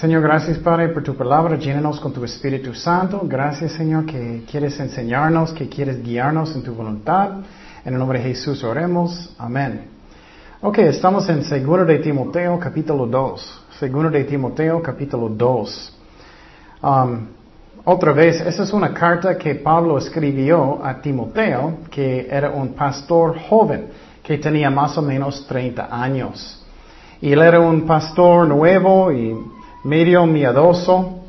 Señor, gracias Padre por tu palabra. Llénanos con tu Espíritu Santo. Gracias Señor que quieres enseñarnos, que quieres guiarnos en tu voluntad. En el nombre de Jesús oremos. Amén. Ok, estamos en 2 de Timoteo capítulo 2. 2 de Timoteo capítulo 2. Um, otra vez, esa es una carta que Pablo escribió a Timoteo, que era un pastor joven, que tenía más o menos 30 años. Y él era un pastor nuevo y medio miedoso.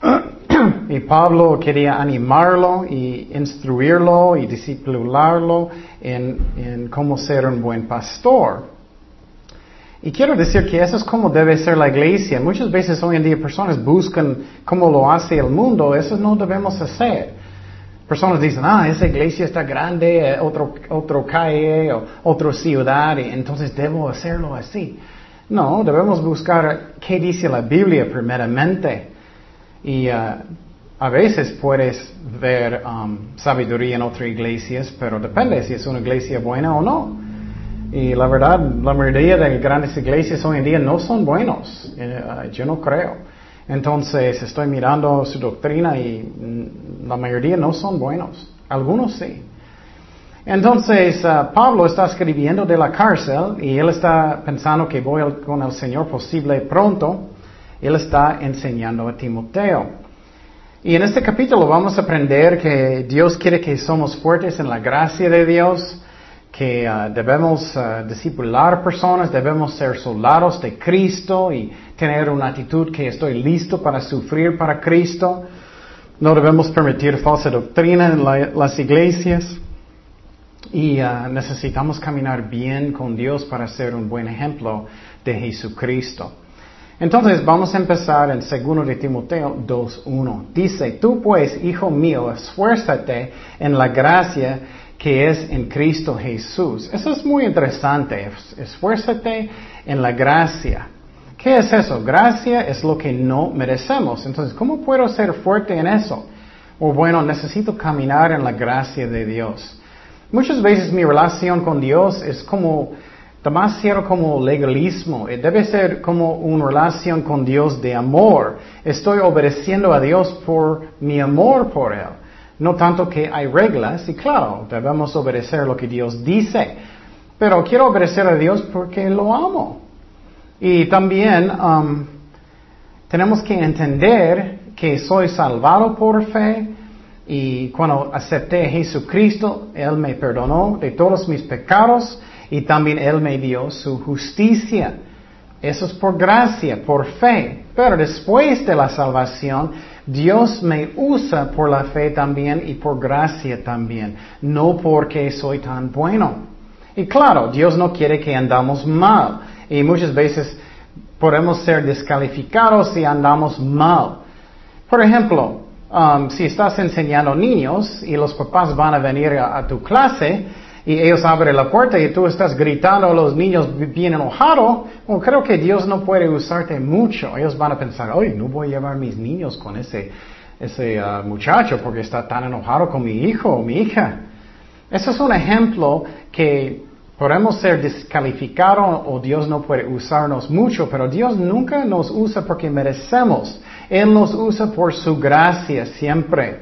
y Pablo quería animarlo y instruirlo y disciplinarlo en, en cómo ser un buen pastor. Y quiero decir que eso es como debe ser la iglesia. Muchas veces hoy en día personas buscan cómo lo hace el mundo. Eso no debemos hacer. Personas dicen, ah, esa iglesia está grande, eh, otro, otro calle o otra ciudad, y entonces debo hacerlo así. No, debemos buscar qué dice la Biblia primeramente. Y uh, a veces puedes ver um, sabiduría en otras iglesias, pero depende si es una iglesia buena o no. Y la verdad, la mayoría de grandes iglesias hoy en día no son buenos. Eh, uh, yo no creo. Entonces estoy mirando su doctrina y mm, la mayoría no son buenos. Algunos sí. Entonces, uh, Pablo está escribiendo de la cárcel y él está pensando que voy con el Señor posible pronto. Él está enseñando a Timoteo. Y en este capítulo vamos a aprender que Dios quiere que somos fuertes en la gracia de Dios, que uh, debemos uh, discipular personas, debemos ser soldados de Cristo y tener una actitud que estoy listo para sufrir para Cristo. No debemos permitir falsa doctrina en las iglesias. Y uh, necesitamos caminar bien con Dios para ser un buen ejemplo de Jesucristo. Entonces vamos a empezar en 2 de Timoteo 2.1. Dice, tú pues, hijo mío, esfuérzate en la gracia que es en Cristo Jesús. Eso es muy interesante. Esfuérzate en la gracia. ¿Qué es eso? Gracia es lo que no merecemos. Entonces, ¿cómo puedo ser fuerte en eso? O bueno, necesito caminar en la gracia de Dios. Muchas veces mi relación con Dios es como demasiado como legalismo. Eh, debe ser como una relación con Dios de amor. Estoy obedeciendo a Dios por mi amor por Él. No tanto que hay reglas, y claro, debemos obedecer lo que Dios dice. Pero quiero obedecer a Dios porque lo amo. Y también um, tenemos que entender que soy salvado por fe, y cuando acepté a Jesucristo, Él me perdonó de todos mis pecados y también Él me dio su justicia. Eso es por gracia, por fe. Pero después de la salvación, Dios me usa por la fe también y por gracia también, no porque soy tan bueno. Y claro, Dios no quiere que andamos mal. Y muchas veces podemos ser descalificados si andamos mal. Por ejemplo, Um, si estás enseñando niños y los papás van a venir a, tu clase y ellos abren la puerta y tú estás gritando a los niños bien enojados, creo que Dios no puede usarte mucho. Ellos van a pensar, oye, no voy a llevar mis niños con ese, ese uh, muchacho porque está tan enojado con mi hijo o mi hija. Eso es un ejemplo que podemos ser descalificados o Dios no puede usarnos mucho, pero Dios nunca nos usa porque merecemos. Él nos usa por su gracia siempre.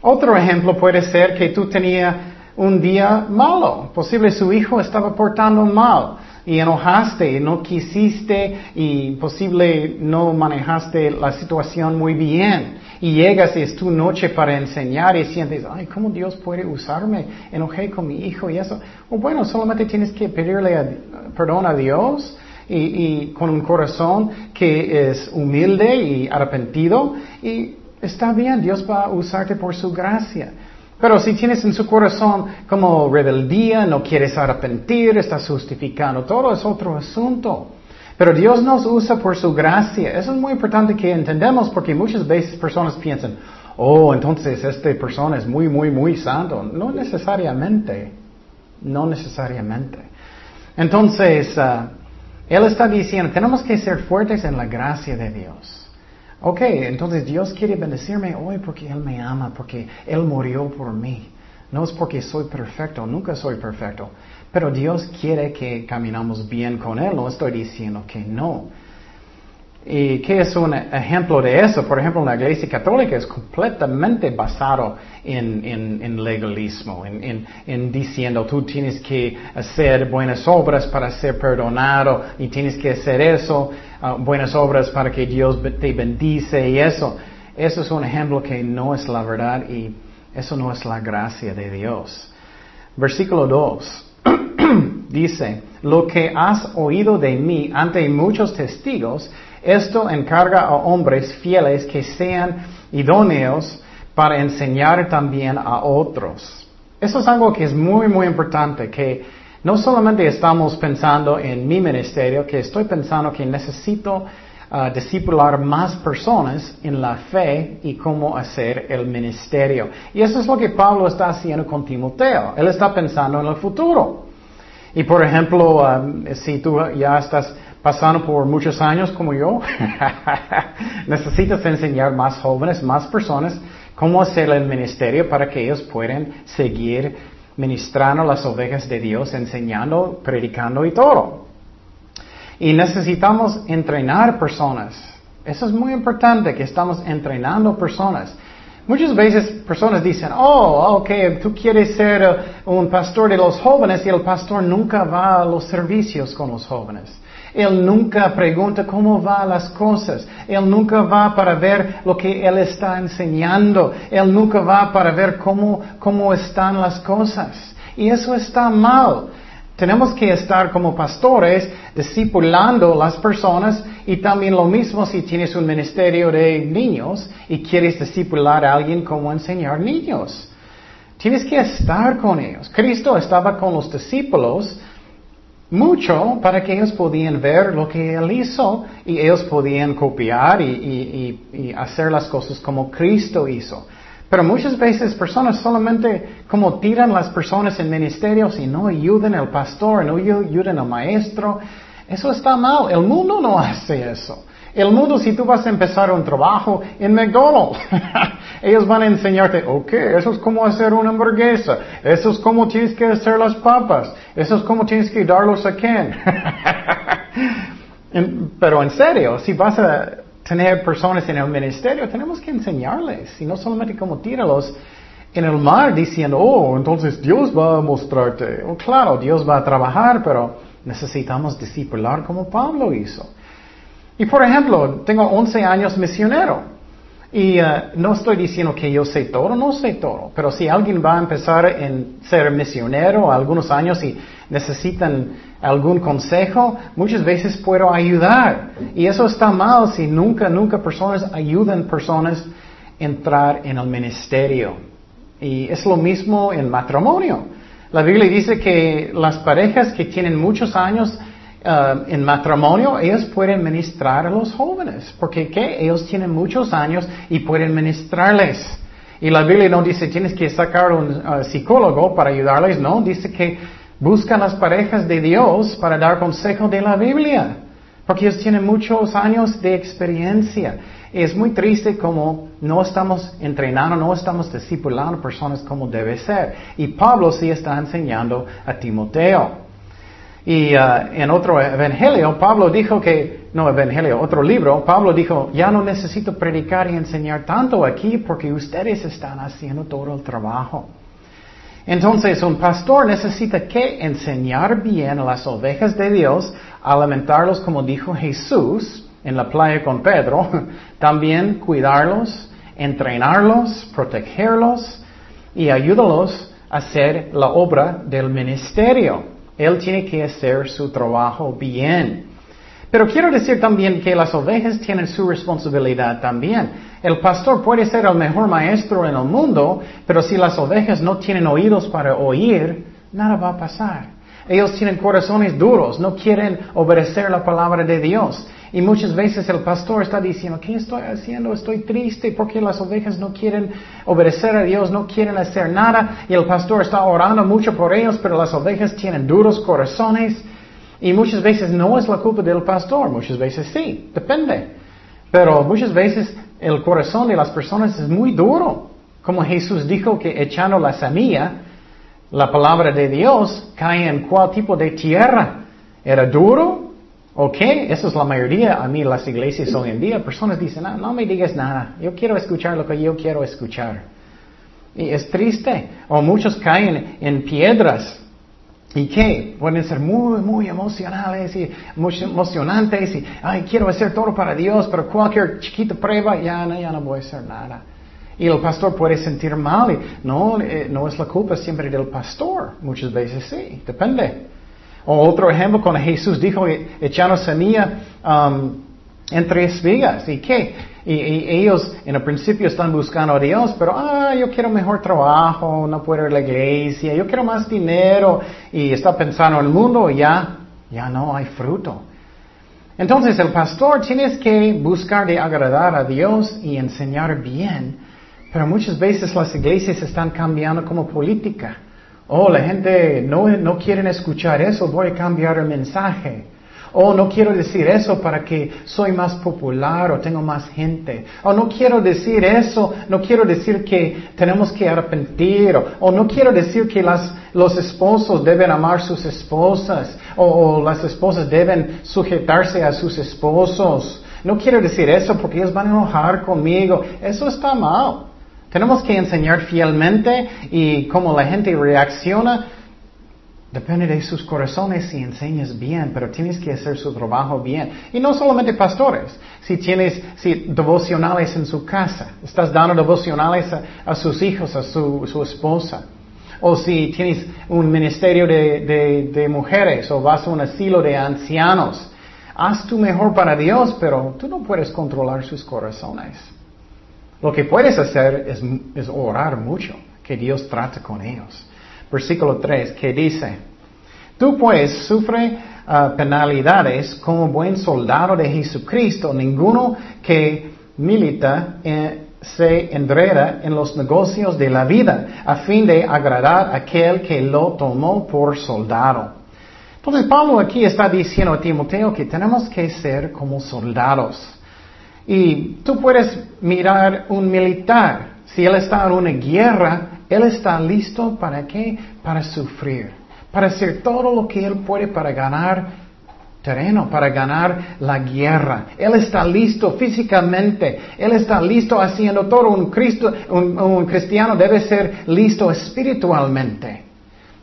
Otro ejemplo puede ser que tú tenías un día malo. Posible su hijo estaba portando mal y enojaste y no quisiste y posible no manejaste la situación muy bien. Y llegas y es tu noche para enseñar y sientes, ay, ¿cómo Dios puede usarme? Enojé con mi hijo y eso. O bueno, solamente tienes que pedirle perdón a Dios y, con un corazón que es humilde y arrepentido y está bien, Dios va a usarte por su gracia. Pero si tienes en su corazón como rebeldía, no quieres arrepentir, estás justificando, todo es otro asunto. Pero Dios nos usa por su gracia. Eso es muy importante que entendamos porque muchas veces personas piensan, oh, entonces esta persona es muy, muy, muy santo. No necesariamente. No necesariamente. Entonces, uh, él está diciendo, tenemos que ser fuertes en la gracia de Dios. Ok, entonces Dios quiere bendecirme hoy porque Él me ama, porque Él murió por mí. No es porque soy perfecto, nunca soy perfecto. Pero Dios quiere que caminamos bien con Él, no estoy diciendo que no. ¿Y qué es un ejemplo de eso? Por ejemplo, la iglesia católica es completamente basado en, legalismo, en, diciendo tú tienes que hacer buenas obras para ser perdonado y tienes que hacer eso, uh, buenas obras para que Dios te bendice y eso. Eso es un ejemplo que no es la verdad y eso no es la gracia de Dios. Versículo 2 dice, lo que has oído de mí ante muchos testigos, esto encarga a hombres fieles que sean idóneos para enseñar también a otros. Eso es algo que es muy, muy importante, que no solamente estamos pensando en mi ministerio, que estoy pensando que necesito uh, discipular más personas en la fe y cómo hacer el ministerio. Y eso es lo que Pablo está haciendo con Timoteo. Él está pensando en el futuro. Y por ejemplo, um, si tú ya estás pasando por muchos años como yo, necesitas enseñar más jóvenes, más personas, cómo hacer el ministerio para que ellos puedan seguir ministrando las ovejas de Dios, enseñando, predicando y todo. Y necesitamos entrenar personas. Eso es muy importante, que estamos entrenando personas. Muchas veces personas dicen, oh, ok, tú quieres ser uh, un pastor de los jóvenes y el pastor nunca va a los servicios con los jóvenes. Él nunca pregunta cómo van las cosas. Él nunca va para ver lo que Él está enseñando. Él nunca va para ver cómo, cómo están las cosas. Y eso está mal. Tenemos que estar como pastores discipulando las personas y también lo mismo si tienes un ministerio de niños y quieres discipular a alguien cómo enseñar niños. Tienes que estar con ellos. Cristo estaba con los discípulos mucho para que ellos podían ver lo que Él hizo y ellos podían copiar y, hacer las cosas como Cristo hizo. Pero muchas veces personas solamente como tiran las personas en ministerios y no ayudan al pastor, no ayudan al maestro. Eso está mal. El mundo no hace eso. El mundo, si tú vas a empezar un trabajo en McDonald's, ellos van a enseñarte, ok, eso es como hacer una hamburguesa, eso es como tienes que hacer las papas, eso es como tienes que darlos a Ken. Pero en serio, si vas a tener personas en el ministerio, tenemos que enseñarles, y no solamente como tíralo en el mar diciendo, oh, entonces Dios va a mostrarte. Oh, claro, Dios va a trabajar, pero necesitamos discipular como Pablo hizo. Y por ejemplo, tengo 11 años misionero. Y uh, no estoy diciendo que yo sé todo, no sé todo, pero si alguien va a empezar en ser misionero algunos años y necesitan algún consejo, muchas veces puedo ayudar. Y eso está mal si nunca, nunca personas ayudan personas a entrar en el ministerio. Y es lo mismo en matrimonio. La Biblia dice que las parejas que tienen muchos años Uh, en matrimonio, ellos pueden ministrar a los jóvenes, porque ¿qué? ellos tienen muchos años y pueden ministrarles. Y la Biblia no dice tienes que sacar un uh, psicólogo para ayudarles, no, dice que buscan las parejas de Dios para dar consejo de la Biblia, porque ellos tienen muchos años de experiencia. Es muy triste como no estamos entrenando, no estamos discipulando personas como debe ser. Y Pablo sí está enseñando a Timoteo. Y uh, en otro evangelio, Pablo dijo que, no evangelio, otro libro, Pablo dijo, ya no necesito predicar y enseñar tanto aquí porque ustedes están haciendo todo el trabajo. Entonces, un pastor necesita que enseñar bien a las ovejas de Dios, alimentarlos como dijo Jesús en la playa con Pedro, también cuidarlos, entrenarlos, protegerlos y ayudarlos a hacer la obra del ministerio. Él tiene que hacer su trabajo bien. Pero quiero decir también que las ovejas tienen su responsabilidad también. El pastor puede ser el mejor maestro en el mundo, pero si las ovejas no tienen oídos para oír, nada va a pasar. Ellos tienen corazones duros, no quieren obedecer la palabra de Dios. Y muchas veces el pastor está diciendo, ¿qué estoy haciendo? Estoy triste porque las ovejas no quieren obedecer a Dios, no quieren hacer nada. Y el pastor está orando mucho por ellos, pero las ovejas tienen duros corazones. Y muchas veces no es la culpa del pastor, muchas veces sí, depende. Pero muchas veces el corazón de las personas es muy duro. Como Jesús dijo que echando la semilla, la palabra de Dios cae en cuál tipo de tierra. ¿Era duro? ¿Ok? Eso es la mayoría a mí las iglesias hoy en día. Personas dicen, no, no me digas nada. Yo quiero escuchar lo que yo quiero escuchar. Y es triste. O muchos caen en piedras. ¿Y qué? Pueden ser muy, muy emocionales y emocionantes y, ay, quiero hacer todo para Dios, pero cualquier chiquita prueba, ya no, ya no voy a hacer nada. Y el pastor puede sentir mal y no, eh, no es la culpa siempre del pastor. Muchas veces sí, depende. O otro ejemplo, cuando Jesús dijo, echando semilla um, entre espigas. ¿Y qué? Y, ellos en el principio están buscando a Dios, pero, ah, yo quiero mejor trabajo, no puedo ir a la iglesia, yo quiero más dinero. Y está pensando en el mundo y ya, ya no hay fruto. Entonces el pastor tienes que buscar de agradar a Dios y enseñar bien. Pero muchas veces las iglesias están cambiando como política. Oh, la gente no, no quiere escuchar eso, voy a cambiar el mensaje. Oh, no quiero decir eso para que soy más popular o tengo más gente. O no quiero decir eso, no quiero decir que tenemos que arrepentir. O, no quiero decir que las, los esposos deben amar sus esposas. O las esposas deben sujetarse a sus esposos. No quiero decir eso porque ellos van a enojar conmigo. Eso está mal. Tenemos que enseñar fielmente y cómo la gente reacciona. Depende de sus corazones si enseñas bien, pero tienes que hacer su trabajo bien. Y no solamente pastores. Si tienes si devocionales en su casa, estás dando devocionales a, sus hijos, a su, su, esposa. O si tienes un ministerio de, de mujeres o vas a un asilo de ancianos. Haz tu mejor para Dios, pero tú no puedes controlar sus corazones. Lo que puedes hacer es, orar mucho, que Dios trate con ellos. Versículo 3, que dice, tú pues sufre ah, penalidades como buen soldado de Jesucristo, ninguno que milita eh, se enreda en los negocios de la vida a fin de agradar a aquel que lo tomó por soldado. Entonces Pablo aquí está diciendo a Timoteo que tenemos que ser como soldados. Y tú puedes mirar un militar. Si él está en una guerra, él está listo para qué? Para sufrir. Para hacer todo lo que él puede para ganar terreno, para ganar la guerra. Él está listo físicamente. Él está listo haciendo todo. Un, Cristo, un cristiano debe ser listo espiritualmente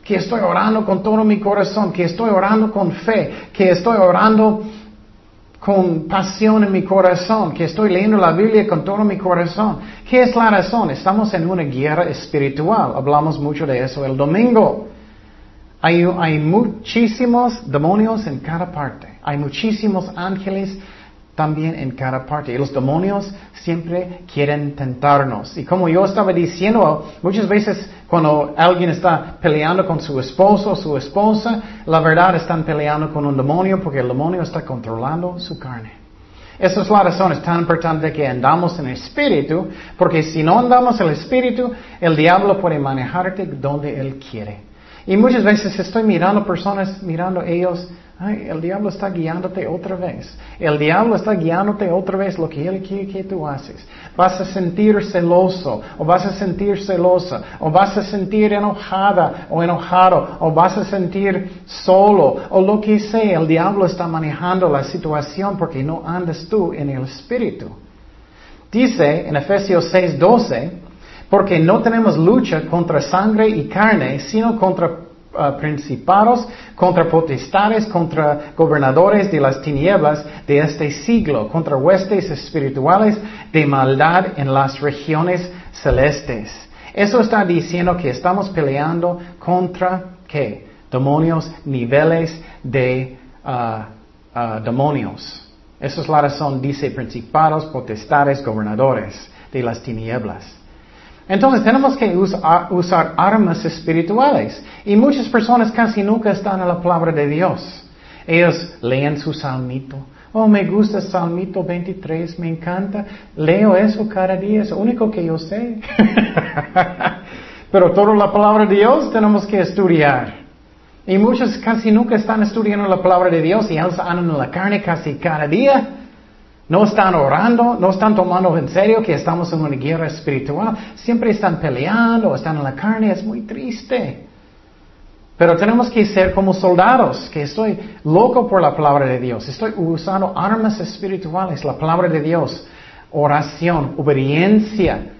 que estoy orando con todo mi corazón, que estoy orando con fe, que estoy orando con pasión en mi corazón, que estoy leyendo la Biblia con todo mi corazón. ¿Qué es la razón? Estamos en una guerra espiritual. Hablamos mucho de eso el domingo. Hay, hay muchísimos demonios en cada parte. Hay muchísimos ángeles también en cada parte. Y los demonios siempre quieren tentarnos. Y como yo estaba diciendo, muchas veces cuando alguien está peleando con su esposo o su esposa, la verdad están peleando con un demonio porque el demonio está controlando su carne. Esa es la razón, es tan importante que andamos en espíritu, porque si no andamos en espíritu, el diablo puede manejarte donde él quiere. Y muchas veces estoy mirando personas, mirando ellos, El diablo está guiándote otra vez. El diablo está guiándote otra vez lo que él quiere que tú haces. Vas a sentir celoso, o vas a sentir celosa, o vas a sentir enojada o enojado, o vas a sentir solo, o lo que sea. El diablo está manejando la situación porque no andas tú en el espíritu. Dice en Efesios 6:12, porque no tenemos lucha contra sangre y carne, sino contra Uh, principados, contra potestades, contra gobernadores de las tinieblas de este siglo, contra huestes espirituales de maldad en las regiones celestes. Eso está diciendo que estamos peleando contra qué? Demonios, niveles de uh, uh, demonios. Esa es la razón, dice principados, potestades, gobernadores de las tinieblas. Entonces tenemos que usar, armas espirituales. Y muchas personas casi nunca están en la palabra de Dios. Ellos leen su salmito. Oh, me gusta el Salmito 23, me encanta. Leo eso cada día, es lo único que yo sé. Pero toda la palabra de Dios tenemos que estudiar. Y muchos casi nunca están estudiando la palabra de Dios y ellos andan en la carne casi cada día. No están orando, no están tomando en serio que estamos en una guerra espiritual. Siempre están peleando, están en la carne, es muy triste. Pero tenemos que ser como soldados, que estoy loco por la palabra de Dios. Estoy usando armas espirituales, la palabra de Dios, oración, obediencia.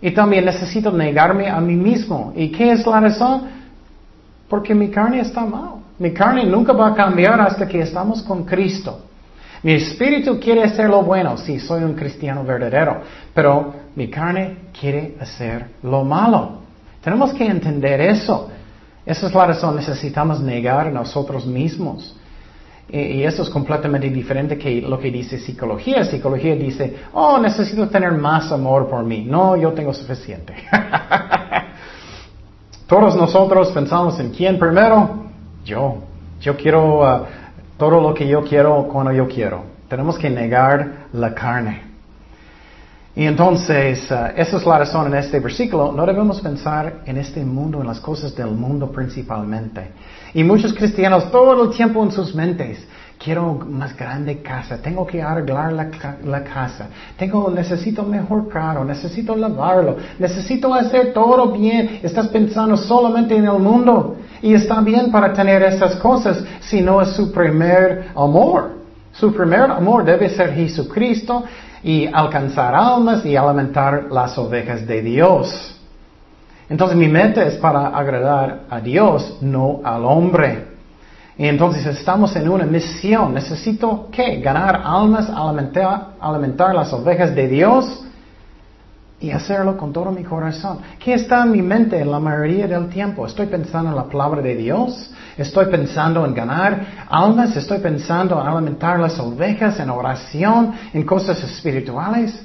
Y también necesito negarme a mí mismo. ¿Y qué es la razón? Porque mi carne está mal. Mi carne nunca va a cambiar hasta que estamos con Cristo. Mi espíritu quiere hacer lo bueno, sí, soy un cristiano verdadero, pero mi carne quiere hacer lo malo. Tenemos que entender eso. Esa es la razón, necesitamos negar nosotros mismos. Y, eso es completamente diferente que lo que dice psicología. Psicología dice, oh, necesito tener más amor por mí. No, yo tengo suficiente. Todos nosotros pensamos en quién primero. Yo. Yo quiero uh, todo lo que yo quiero cuando yo quiero. Tenemos que negar la carne. Y entonces, uh, esa es la razón en este versículo. No debemos pensar en este mundo, en las cosas del mundo principalmente. Y muchos cristianos todo el tiempo en sus mentes, quiero más grande casa, tengo que arreglar la, la, casa, tengo, necesito mejor carro, necesito lavarlo, necesito hacer todo bien. Estás pensando solamente en el mundo y está bien para tener esas cosas si no es su primer amor. Su primer amor debe ser Jesucristo y alcanzar almas y alimentar las ovejas de Dios. Entonces mi meta es para agradar a Dios, no al hombre. Y entonces estamos en una misión. Necesito, ¿qué? Ganar almas, alimentar, alimentar las ovejas de Dios y hacerlo con todo mi corazón. ¿Qué está en mi mente en la mayoría del tiempo? Estoy pensando en la palabra de Dios. Estoy pensando en ganar almas. Estoy pensando en alimentar las ovejas en oración, en cosas espirituales.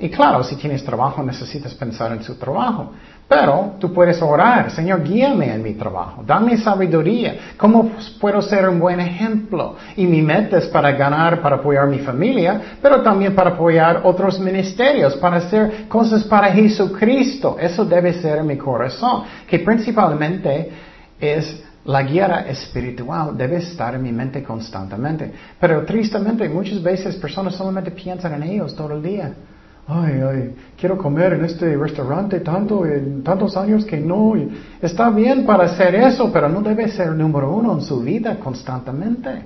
Y claro, si tienes trabajo necesitas pensar en su trabajo. Pero tú puedes orar, Señor, guíame en mi trabajo, dame sabiduría, cómo puedo ser un buen ejemplo. Y mi meta es para ganar, para apoyar mi familia, pero también para apoyar otros ministerios, para hacer cosas para Jesucristo. Eso debe ser mi corazón, que principalmente es la guía espiritual debe estar en mi mente constantemente. Pero tristemente muchas veces personas solamente piensan en ellos todo el día ay, ay, quiero comer en este restaurante tanto, en tantos años que no. Está bien para hacer eso, pero no debe ser número uno en su vida constantemente.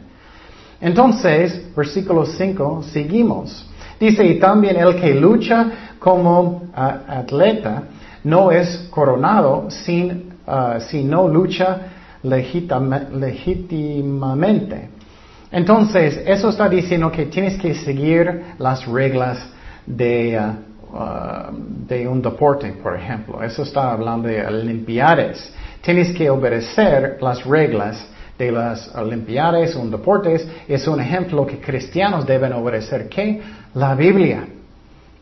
Entonces, versículo 5, seguimos. Dice, y también el que lucha como atleta no es coronado sin, uh, si no lucha legítimamente. Entonces, eso está diciendo que tienes que seguir las reglas de, uh, de un deporte, por ejemplo. Eso está hablando de olimpiades. Tienes que obedecer las reglas de las olimpiades, un deportes. Es un ejemplo que cristianos deben obedecer. ¿Qué? La Biblia.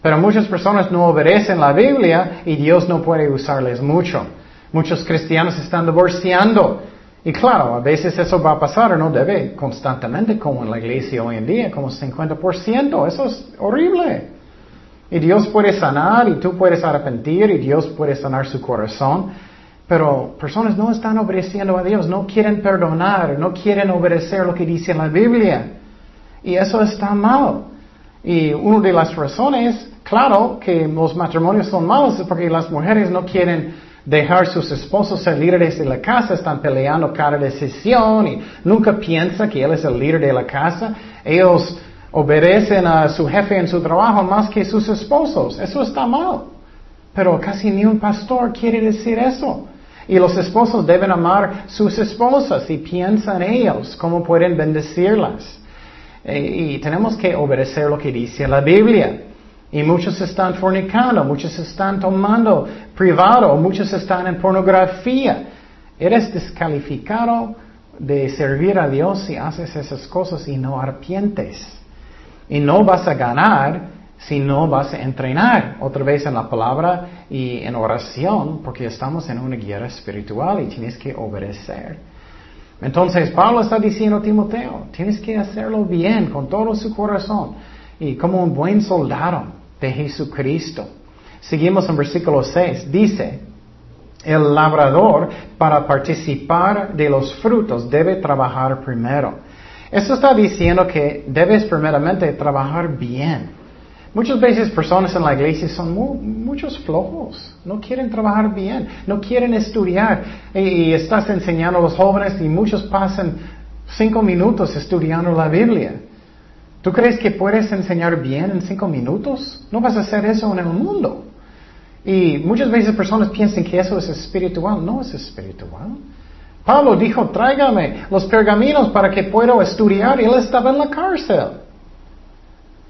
Pero muchas personas no obedecen la Biblia y Dios no puede usarles mucho. Muchos cristianos están divorciando. Y claro, a veces eso va a pasar, no debe constantemente como en la iglesia hoy en día, como 50%. Eso es horrible. Y Dios puede sanar y tú puedes arrepentir y Dios puede sanar su corazón. Pero personas no están obedeciendo a Dios, no quieren perdonar, no quieren obedecer lo que dice la Biblia. Y eso está mal. Y una de las razones, claro, que los matrimonios son malos es porque las mujeres no quieren dejar sus esposos ser líderes de la casa, están peleando cada decisión y nunca piensan que él es el líder de la casa. Ellos obedecen a su jefe en su trabajo más que sus esposos. Eso está mal. Pero casi ni un pastor quiere decir eso. Y los esposos deben amar sus esposas y piensan en ellos, cómo pueden bendecirlas. E, y tenemos que obedecer lo que dice la Biblia. Y muchos están fornicando, muchos están tomando privado, muchos están en pornografía. Eres descalificado de servir a Dios si haces esas cosas y no arrepientes. Y no vas a ganar si no vas a entrenar otra vez en la palabra y en oración, porque estamos en una guerra espiritual y tienes que obedecer. Entonces Pablo está diciendo a Timoteo, tienes que hacerlo bien, con todo su corazón, y como un buen soldado de Jesucristo. Seguimos en versículo 6, dice, el labrador para participar de los frutos debe trabajar primero. Eso está diciendo que debes primeramente trabajar bien. Muchas veces personas en la iglesia son muchos flojos, no quieren trabajar bien, no quieren estudiar y, estás enseñando a los jóvenes y muchos pasan cinco minutos estudiando la Biblia. ¿Tú crees que puedes enseñar bien en cinco minutos? No vas a hacer eso en el mundo. Y muchas veces personas piensan que eso es espiritual. No es espiritual. Pablo dijo, tráigame los pergaminos para que pueda estudiar. Y él estaba en la cárcel.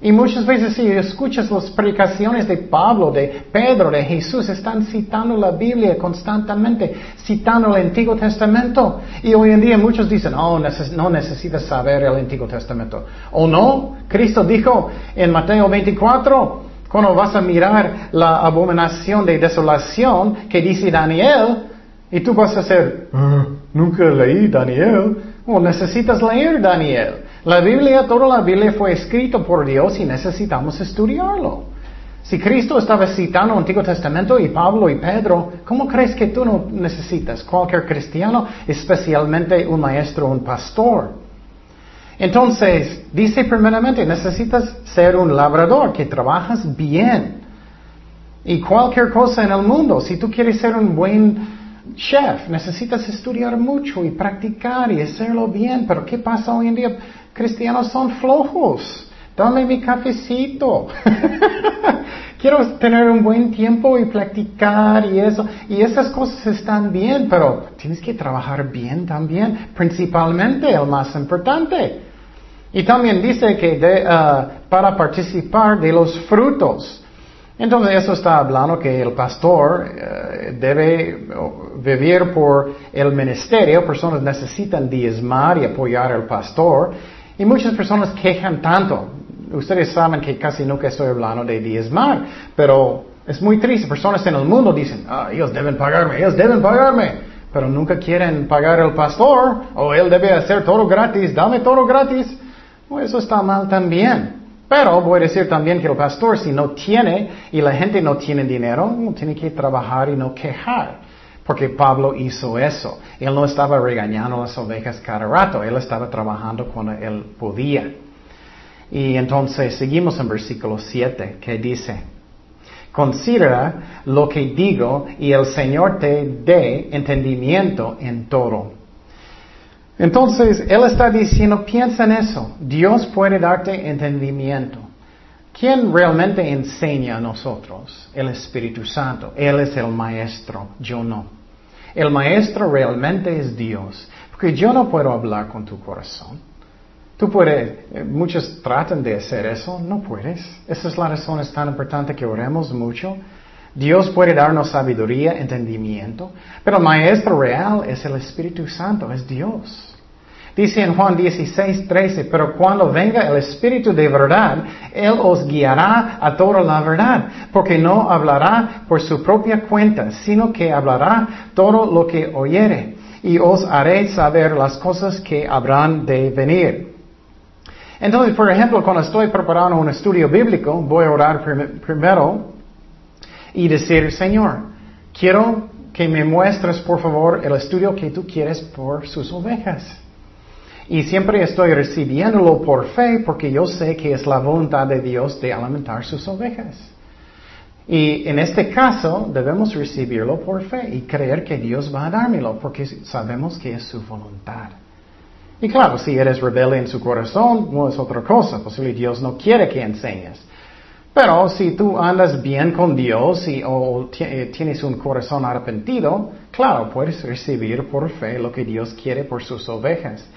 Y muchas veces si escuchas las predicaciones de Pablo, de Pedro, de Jesús, están citando la Biblia constantemente, citando el Antiguo Testamento. Y hoy en día muchos dicen, oh, no necesitas saber el Antiguo Testamento. ¿O no? Cristo dijo en Mateo 24, cuando vas a mirar la abominación de desolación que dice Daniel, y tú vas a hacer, ah, nunca leí Daniel. O necesitas leer Daniel. La Biblia, toda la Biblia fue escrita por Dios y necesitamos estudiarlo. Si Cristo estaba citando el Antiguo Testamento y Pablo y Pedro, ¿cómo crees que tú no necesitas? Cualquier cristiano, especialmente un maestro, un pastor. Entonces, dice primeramente, necesitas ser un labrador, que trabajas bien. Y cualquier cosa en el mundo, si tú quieres ser un buen chef, necesitas estudiar mucho y practicar y hacerlo bien. Pero ¿qué pasa hoy en día? Cristianos son flojos. Dame mi cafecito. Quiero tener un buen tiempo y practicar y eso. Y esas cosas están bien, pero tienes que trabajar bien también. Principalmente el más importante. Y también dice que uh, para participar de los frutos. Entonces eso está hablando que el pastor eh, debe vivir por el ministerio, personas necesitan diezmar y apoyar al pastor y muchas personas quejan tanto. Ustedes saben que casi nunca estoy hablando de diezmar, pero es muy triste. Personas en el mundo dicen, ah, ellos deben pagarme, ellos deben pagarme, pero nunca quieren pagar al pastor o él debe hacer todo gratis, dame todo gratis. eso está mal también. Pero voy a decir también que el pastor, si no tiene y la gente no tiene dinero, tiene que trabajar y no quejar. Porque Pablo hizo eso. Él no estaba regañando las ovejas cada rato, él estaba trabajando cuando él podía. Y entonces seguimos en versículo 7, que dice, considera lo que digo y el Señor te dé entendimiento en todo. Entonces, Él está diciendo, piensa en eso. Dios puede darte entendimiento. ¿Quién realmente enseña a nosotros? El Espíritu Santo. Él es el maestro, yo no. El maestro realmente es Dios. Porque yo no puedo hablar con tu corazón. Tú puedes, eh, muchos tratan de hacer eso, no puedes. Esa es la razón, es tan importante que oremos mucho. Dios puede darnos sabiduría, entendimiento, pero el maestro real es el Espíritu Santo, es Dios. Dice en Juan 16, 13, pero cuando venga el Espíritu de verdad, Él os guiará a toda la verdad, porque no hablará por su propia cuenta, sino que hablará todo lo que oyere, y os haré saber las cosas que habrán de venir. Entonces, por ejemplo, cuando estoy preparando un estudio bíblico, voy a orar primero y decir, Señor, quiero que me muestres, por favor, el estudio que tú quieres por sus ovejas. Y siempre estoy recibiéndolo por fe porque yo sé que es la voluntad de Dios de alimentar sus ovejas. Y en este caso debemos recibirlo por fe y creer que Dios va a dármelo porque sabemos que es su voluntad. Y claro, si eres rebelde en su corazón, no es otra cosa. Posiblemente Dios no quiere que enseñes. Pero si tú andas bien con Dios y, eh, tienes un corazón arrepentido, claro, puedes recibir por fe lo que Dios quiere por sus ovejas.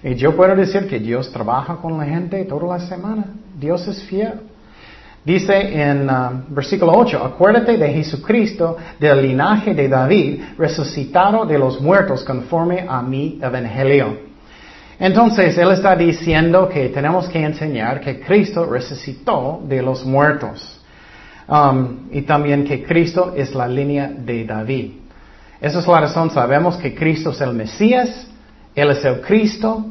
Y yo puedo decir que Dios trabaja con la gente toda la semana. Dios es fiel. Dice en uh, versículo 8, acuérdate de Jesucristo, del linaje de David, resucitado de los muertos conforme a mi evangelio. Entonces, Él está diciendo que tenemos que enseñar que Cristo resucitó de los muertos. Um, y también que Cristo es la línea de David. Esa es la razón, sabemos que Cristo es el Mesías, él es el Cristo.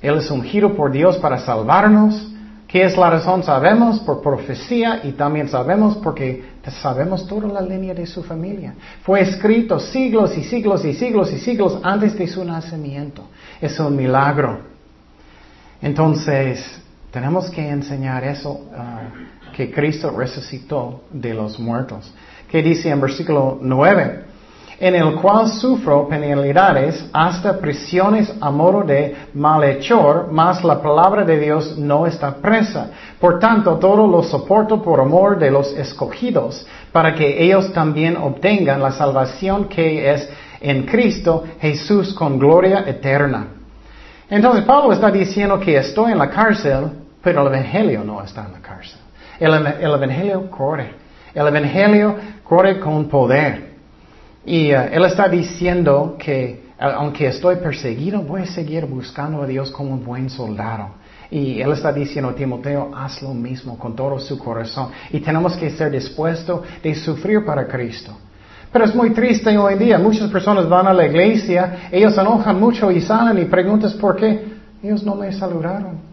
Él es ungido por Dios para salvarnos. ¿Qué es la razón? Sabemos por profecía y también sabemos porque sabemos toda la línea de su familia. Fue escrito siglos y siglos y siglos y siglos antes de su nacimiento. Es un milagro. Entonces, tenemos que enseñar eso que Cristo resucitó de los muertos. Que dice en versículo 9, en el cual sufro penalidades hasta prisiones a modo de malhechor, mas la palabra de Dios no está presa. Por tanto, todo lo soporto por amor de los escogidos, para que ellos también obtengan la salvación que es en Cristo Jesús con gloria eterna. Entonces Pablo está diciendo que estoy en la cárcel, pero el Evangelio no está en la cárcel. El, el Evangelio corre. El Evangelio corre con poder. Y uh, él está diciendo que aunque estoy perseguido, voy a seguir buscando a Dios como un buen soldado. Y él está diciendo, Timoteo, haz lo mismo con todo su corazón. Y tenemos que ser dispuestos de sufrir para Cristo. Pero es muy triste hoy en día. Muchas personas van a la iglesia, ellos se enojan mucho y salen y preguntan por qué. Ellos no me saludaron.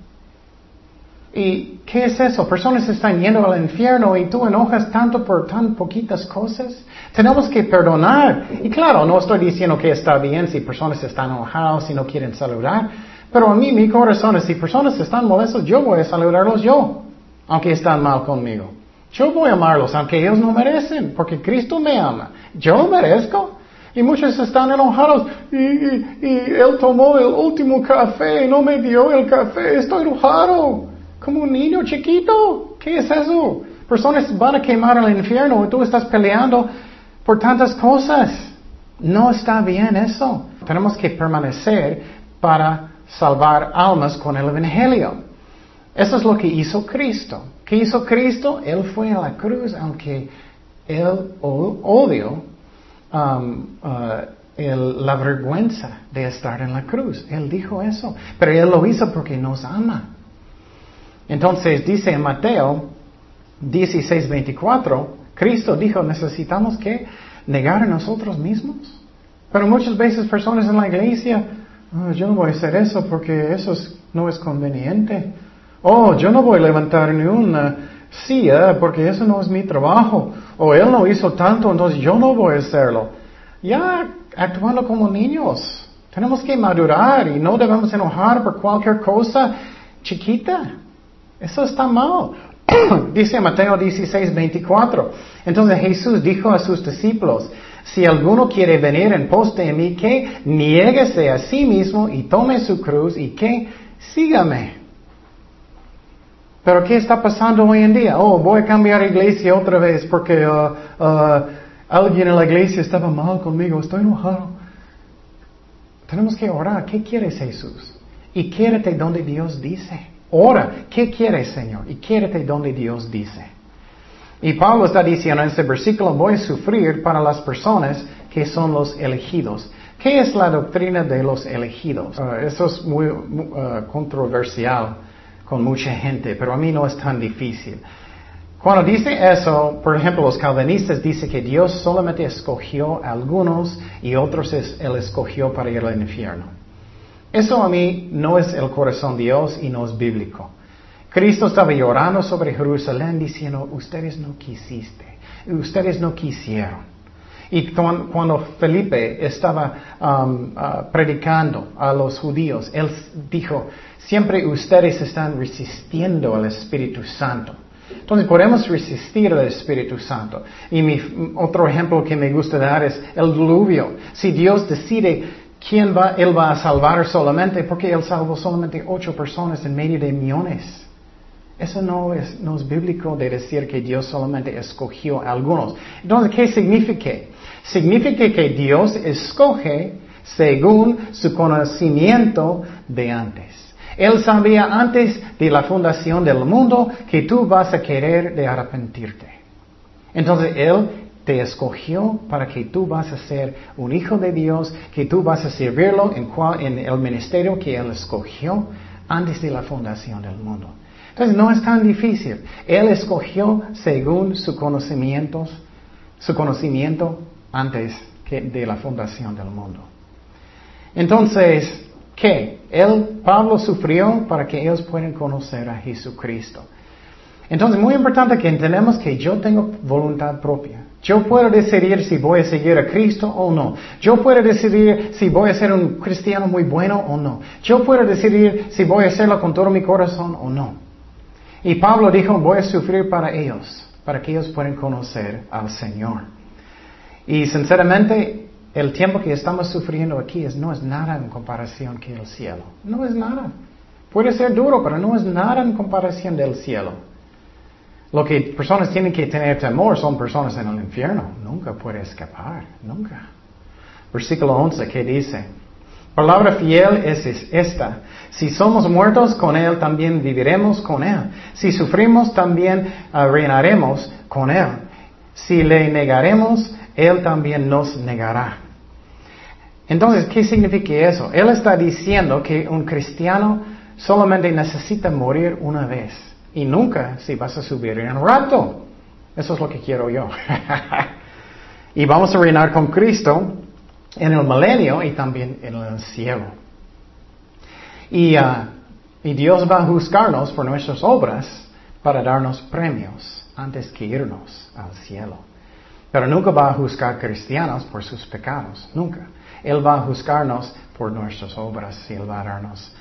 ¿Y qué es eso? Personas están yendo al infierno y tú enojas tanto por tan poquitas cosas. Tenemos que perdonar. Y claro, no estoy diciendo que está bien si personas están enojadas y no quieren saludar. Pero a mí mi corazón es, si personas están molestas, yo voy a saludarlos yo, aunque están mal conmigo. Yo voy a amarlos, aunque ellos no merecen, porque Cristo me ama. Yo merezco. Y muchos están enojados. Y, y él tomó el último café y no me dio el café. Estoy enojado. Como un niño chiquito. ¿Qué es eso? Personas van a quemar al infierno tú estás peleando por tantas cosas. No está bien eso. Tenemos que permanecer para salvar almas con el Evangelio. Eso es lo que hizo Cristo. ¿Qué hizo Cristo? Él fue a la cruz, aunque él odió um, uh, la vergüenza de estar en la cruz. Él dijo eso. Pero él lo hizo porque nos ama. Entonces dice en Mateo 16:24, Cristo dijo, necesitamos que negar a nosotros mismos. Pero muchas veces personas en la iglesia, oh, yo no voy a hacer eso porque eso no es conveniente. Oh, yo no voy a levantar ni una silla porque eso no es mi trabajo. O él no hizo tanto, entonces yo no voy a hacerlo. Ya actuando como niños. Tenemos que madurar y no debemos enojar por cualquier cosa chiquita. Eso está mal. Dice Mateo 16, 24. Entonces Jesús dijo a sus discípulos, si alguno quiere venir en pos de mí, que niéguese a sí mismo y tome su cruz y que sígame. Pero ¿qué está pasando hoy en día? Oh, voy a cambiar iglesia otra vez porque uh, uh, alguien en la iglesia estaba mal conmigo, estoy enojado. Tenemos que orar. ¿Qué quieres Jesús? Y quiérete donde Dios dice. Ora, ¿qué quieres, Señor? Y quiérete donde Dios dice. Y Pablo está diciendo en este versículo, voy a sufrir para las personas que son los elegidos. ¿Qué es la doctrina de los elegidos? Uh, eso es muy uh, controversial con mucha gente, pero a mí no es tan difícil. Cuando dice eso, por ejemplo, los calvinistas dicen que Dios solamente escogió a algunos y otros Él escogió para ir al infierno. Eso a mí no es el corazón de Dios y no es bíblico. Cristo estaba llorando sobre Jerusalén diciendo, ustedes no quisiste, ustedes no quisieron. Y cuando Felipe estaba um, uh, predicando a los judíos, él dijo, siempre ustedes están resistiendo al Espíritu Santo. Entonces podemos resistir al Espíritu Santo. Y mi, otro ejemplo que me gusta dar es el diluvio. Si Dios decide ¿quién va, Él va a salvar solamente? Porque Él salvó solamente ocho personas en medio de millones. Eso no es, no es bíblico de decir que Dios solamente escogió a algunos. Entonces, ¿qué significa? Significa que Dios escoge según su conocimiento de antes. Él sabía antes de la fundación del mundo que tú vas a querer de arrepentirte. Entonces Él te escogió para que tú vas a ser un hijo de Dios, que tú vas a servirlo en, el ministerio que Él escogió antes de la fundación del mundo. Entonces no es tan difícil. Él escogió según su conocimiento, su conocimiento antes de la fundación del mundo. Entonces, ¿qué? Él, Pablo sufrió para que ellos puedan conocer a Jesucristo. Entonces, muy importante que entendamos que yo tengo voluntad propia. Yo puedo decidir si voy a seguir a Cristo o no. Yo puedo decidir si voy a ser un cristiano muy bueno o no. Yo puedo decidir si voy a hacerlo con todo mi corazón o no. Y Pablo dijo, voy a sufrir para ellos, para que ellos puedan conocer al Señor. Y sinceramente, el tiempo que estamos sufriendo aquí no es nada en comparación con el cielo. No es nada. Puede ser duro, pero no es nada en comparación del cielo. Lo que personas tienen que tener temor son personas en el infierno. Nunca puede escapar, nunca. Versículo 11, ¿qué dice? Palabra fiel es esta. Si somos muertos con Él, también viviremos con Él. Si sufrimos, también ah, reinaremos con Él. Si le negaremos, Él también nos negará. Entonces, ¿qué significa eso? Él está diciendo que un cristiano solamente necesita morir una vez y nunca si vas a subir en un rato. Eso es lo que quiero yo. y vamos a reinar con Cristo en el milenio y también en el cielo. Y, ah, y Dios va a juzgarnos por nuestras obras para darnos premios antes que irnos al cielo. Pero nunca va a juzgar cristianos por sus pecados, nunca. Él va a juzgarnos por nuestras obras y Él va a darnos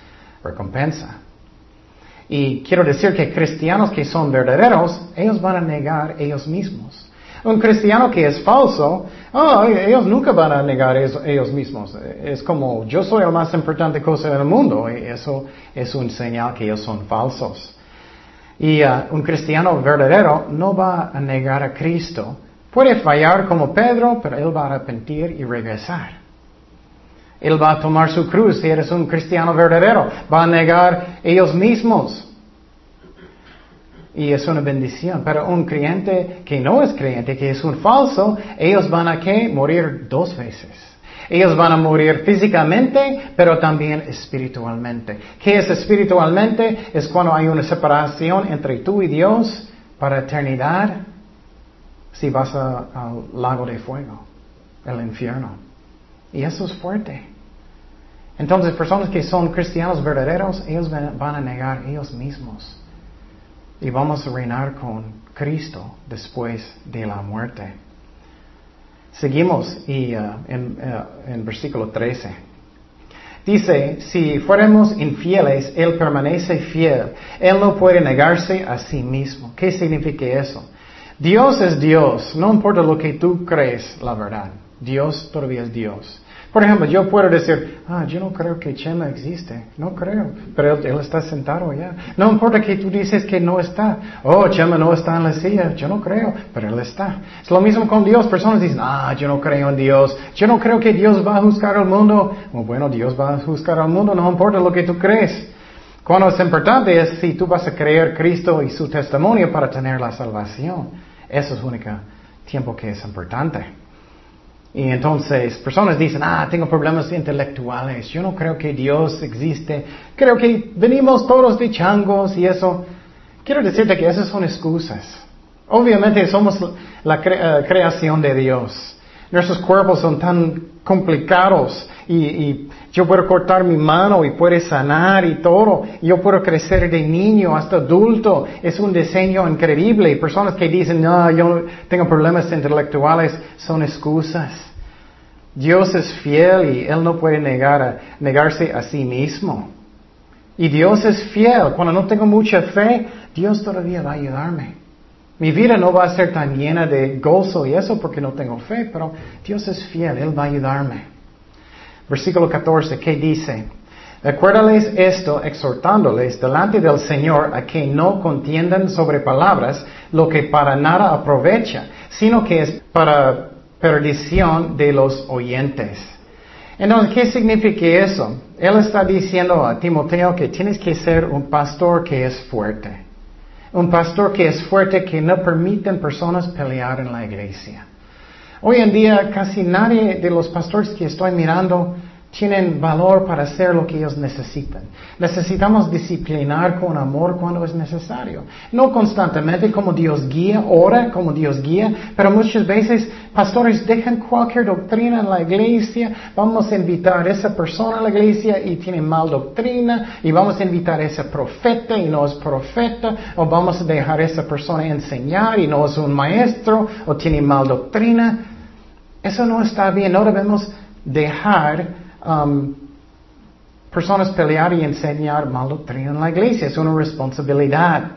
recompensa. Y quiero decir que cristianos que son verdaderos, ellos van a negar ellos mismos. Un cristiano que es falso, oh, ellos nunca van a negar ellos, mismos. Es como, yo soy la más importante cosa del mundo. Y eso es un señal que ellos son falsos. Y uh, un cristiano verdadero no va a negar a Cristo. Puede fallar como Pedro, pero él va a arrepentir y regresar. Él va a tomar su cruz si eres un cristiano verdadero. Va a negar ellos mismos. Y es una bendición. Pero un creyente que no es creyente, que es un falso, ellos van a ¿qué? morir dos veces. Ellos van a morir físicamente, pero también espiritualmente. ¿Qué es espiritualmente? Es cuando hay una separación entre tú y Dios para eternidad, si vas al lago de fuego, el infierno. Y eso es fuerte. Entonces, personas que son cristianos verdaderos, ellos van a negar ellos mismos. Y vamos a reinar con Cristo después de la muerte. Seguimos y, uh, en, uh, en versículo 13. Dice, si fuéramos infieles, Él permanece fiel. Él no puede negarse a sí mismo. ¿Qué significa eso? Dios es Dios, no importa lo que tú crees, la verdad. Dios todavía es Dios. Por ejemplo, yo puedo decir, ah, yo no creo que Chema existe. No creo. Pero él, está sentado allá. No importa que tú dices que no está. Oh, Chema no está en la silla. Yo no creo. Pero él está. Es lo mismo con Dios. Personas dicen, ah, yo no creo en Dios. Yo no creo que Dios va a juzgar al mundo. bueno, Dios va a juzgar al mundo. No importa lo que tú crees. Cuando es importante es si tú vas a creer Cristo y su testimonio para tener la salvación. Eso es el único tiempo que es importante. Y entonces personas dicen, ah, tengo problemas intelectuales, yo no creo que Dios existe, creo que venimos todos de changos y eso. Quiero decirte que esas son excusas. Obviamente somos la eh, creación de Dios. Nuestros cuerpos son tan complicados y, y, yo puedo cortar mi mano y puede sanar y todo. Yo puedo crecer de niño hasta adulto. Es un diseño increíble. Y personas que dicen, no, yo tengo problemas intelectuales, son excusas. Dios es fiel y Él no puede negar negarse a sí mismo. Y Dios es fiel. Cuando no tengo mucha fe, Dios todavía va a ayudarme. Mi vida no va a ser tan llena de gozo y eso porque no tengo fe, pero Dios es fiel, Él va a ayudarme. Versículo 14, ¿qué dice? Acuérdales esto, exhortándoles delante del Señor a que no contiendan sobre palabras lo que para nada aprovecha, sino que es para perdición de los oyentes. Entonces, ¿qué significa eso? Él está diciendo a Timoteo que tienes que ser un pastor que es fuerte. Un pastor que es fuerte, que no permiten personas pelear en la iglesia. Hoy en día casi nadie de los pastores que estoy mirando tienen valor para hacer lo que ellos necesitan. Necesitamos disciplinar con amor cuando es necesario. No constantemente como Dios guía, ora como Dios guía, pero muchas veces pastores dejan cualquier doctrina en la iglesia, vamos a invitar a esa persona a la iglesia y tiene mal doctrina, y vamos a invitar a ese profeta y no es profeta, o vamos a dejar a esa persona enseñar y no es un maestro, o tiene mal doctrina. Eso no está bien, no debemos dejar Um, personas pelear y enseñar mal doctrina en la iglesia. Es una responsabilidad.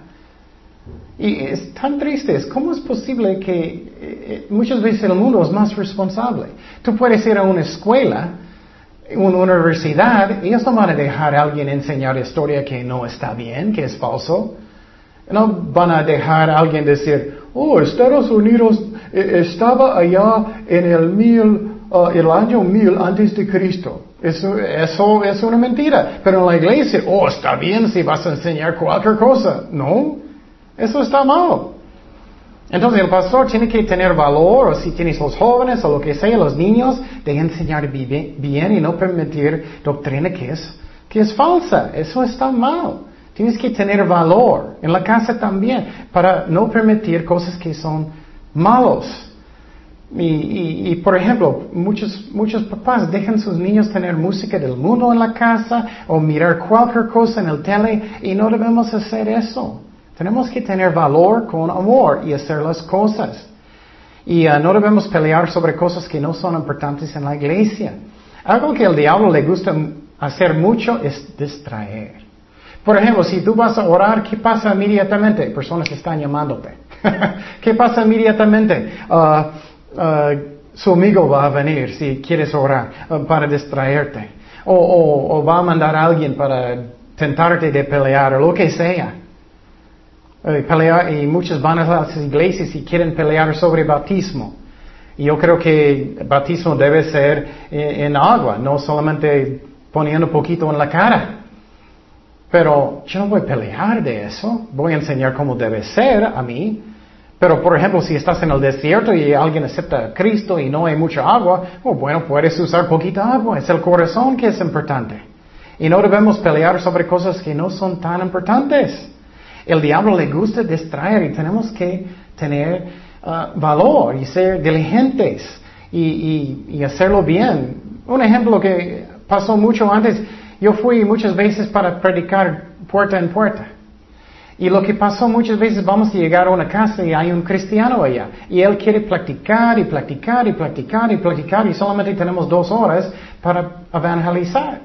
Y es tan triste, ¿cómo es posible que eh, eh, muchas veces el mundo es más responsable? Tú puedes ir a una escuela, una universidad, ellos no van a dejar a alguien enseñar historia que no está bien, que es falso. No van a dejar a alguien decir, oh, Estados Unidos eh, estaba allá en el mil, uh, el año mil antes de Cristo. Eso, eso es una mentira. Pero en la iglesia, oh, está bien si vas a enseñar cualquier cosa. No, eso está mal. Entonces el pastor tiene que tener valor, o si tienes los jóvenes o lo que sea, los niños, de enseñar bien y no permitir doctrina que es, que es falsa. Eso está mal. Tienes que tener valor en la casa también para no permitir cosas que son malos. Y, por ejemplo, muchos, muchos papás dejan sus niños tener música del mundo en la casa o mirar cualquier cosa en el tele y no debemos hacer eso. Tenemos que tener valor con amor y hacer las cosas. Y uh, no debemos pelear sobre cosas que no son importantes en la iglesia. Algo que al diablo le gusta hacer mucho es distraer. Por ejemplo, si tú vas a orar, ¿qué pasa inmediatamente? Personas están llamándote. ¿Qué pasa inmediatamente? Uh, uh, su amigo va a venir si quieres orar uh, para distraerte. O, va a mandar a alguien para tentarte de pelear o lo que sea. y muchos van a las iglesias y quieren pelear sobre bautismo. Y yo creo que bautismo debe ser en agua, no solamente poniendo un poquito en la cara. Pero yo no voy a pelear de eso, voy a enseñar cómo debe ser a mí. Pero, por ejemplo, si estás en el desierto y alguien acepta a Cristo y no hay mucha agua, oh, bueno, puedes usar poquita agua. Es el corazón que es importante. Y no debemos pelear sobre cosas que no son tan importantes. El diablo le gusta distraer y tenemos que tener uh, valor y ser diligentes y, y hacerlo bien. Un ejemplo que pasó mucho antes, yo fui muchas veces para predicar puerta en puerta. Y lo que pasó muchas veces, vamos a llegar a una casa y hay un cristiano allá. Y él quiere practicar y practicar y practicar y practicar y solamente tenemos dos horas para evangelizar.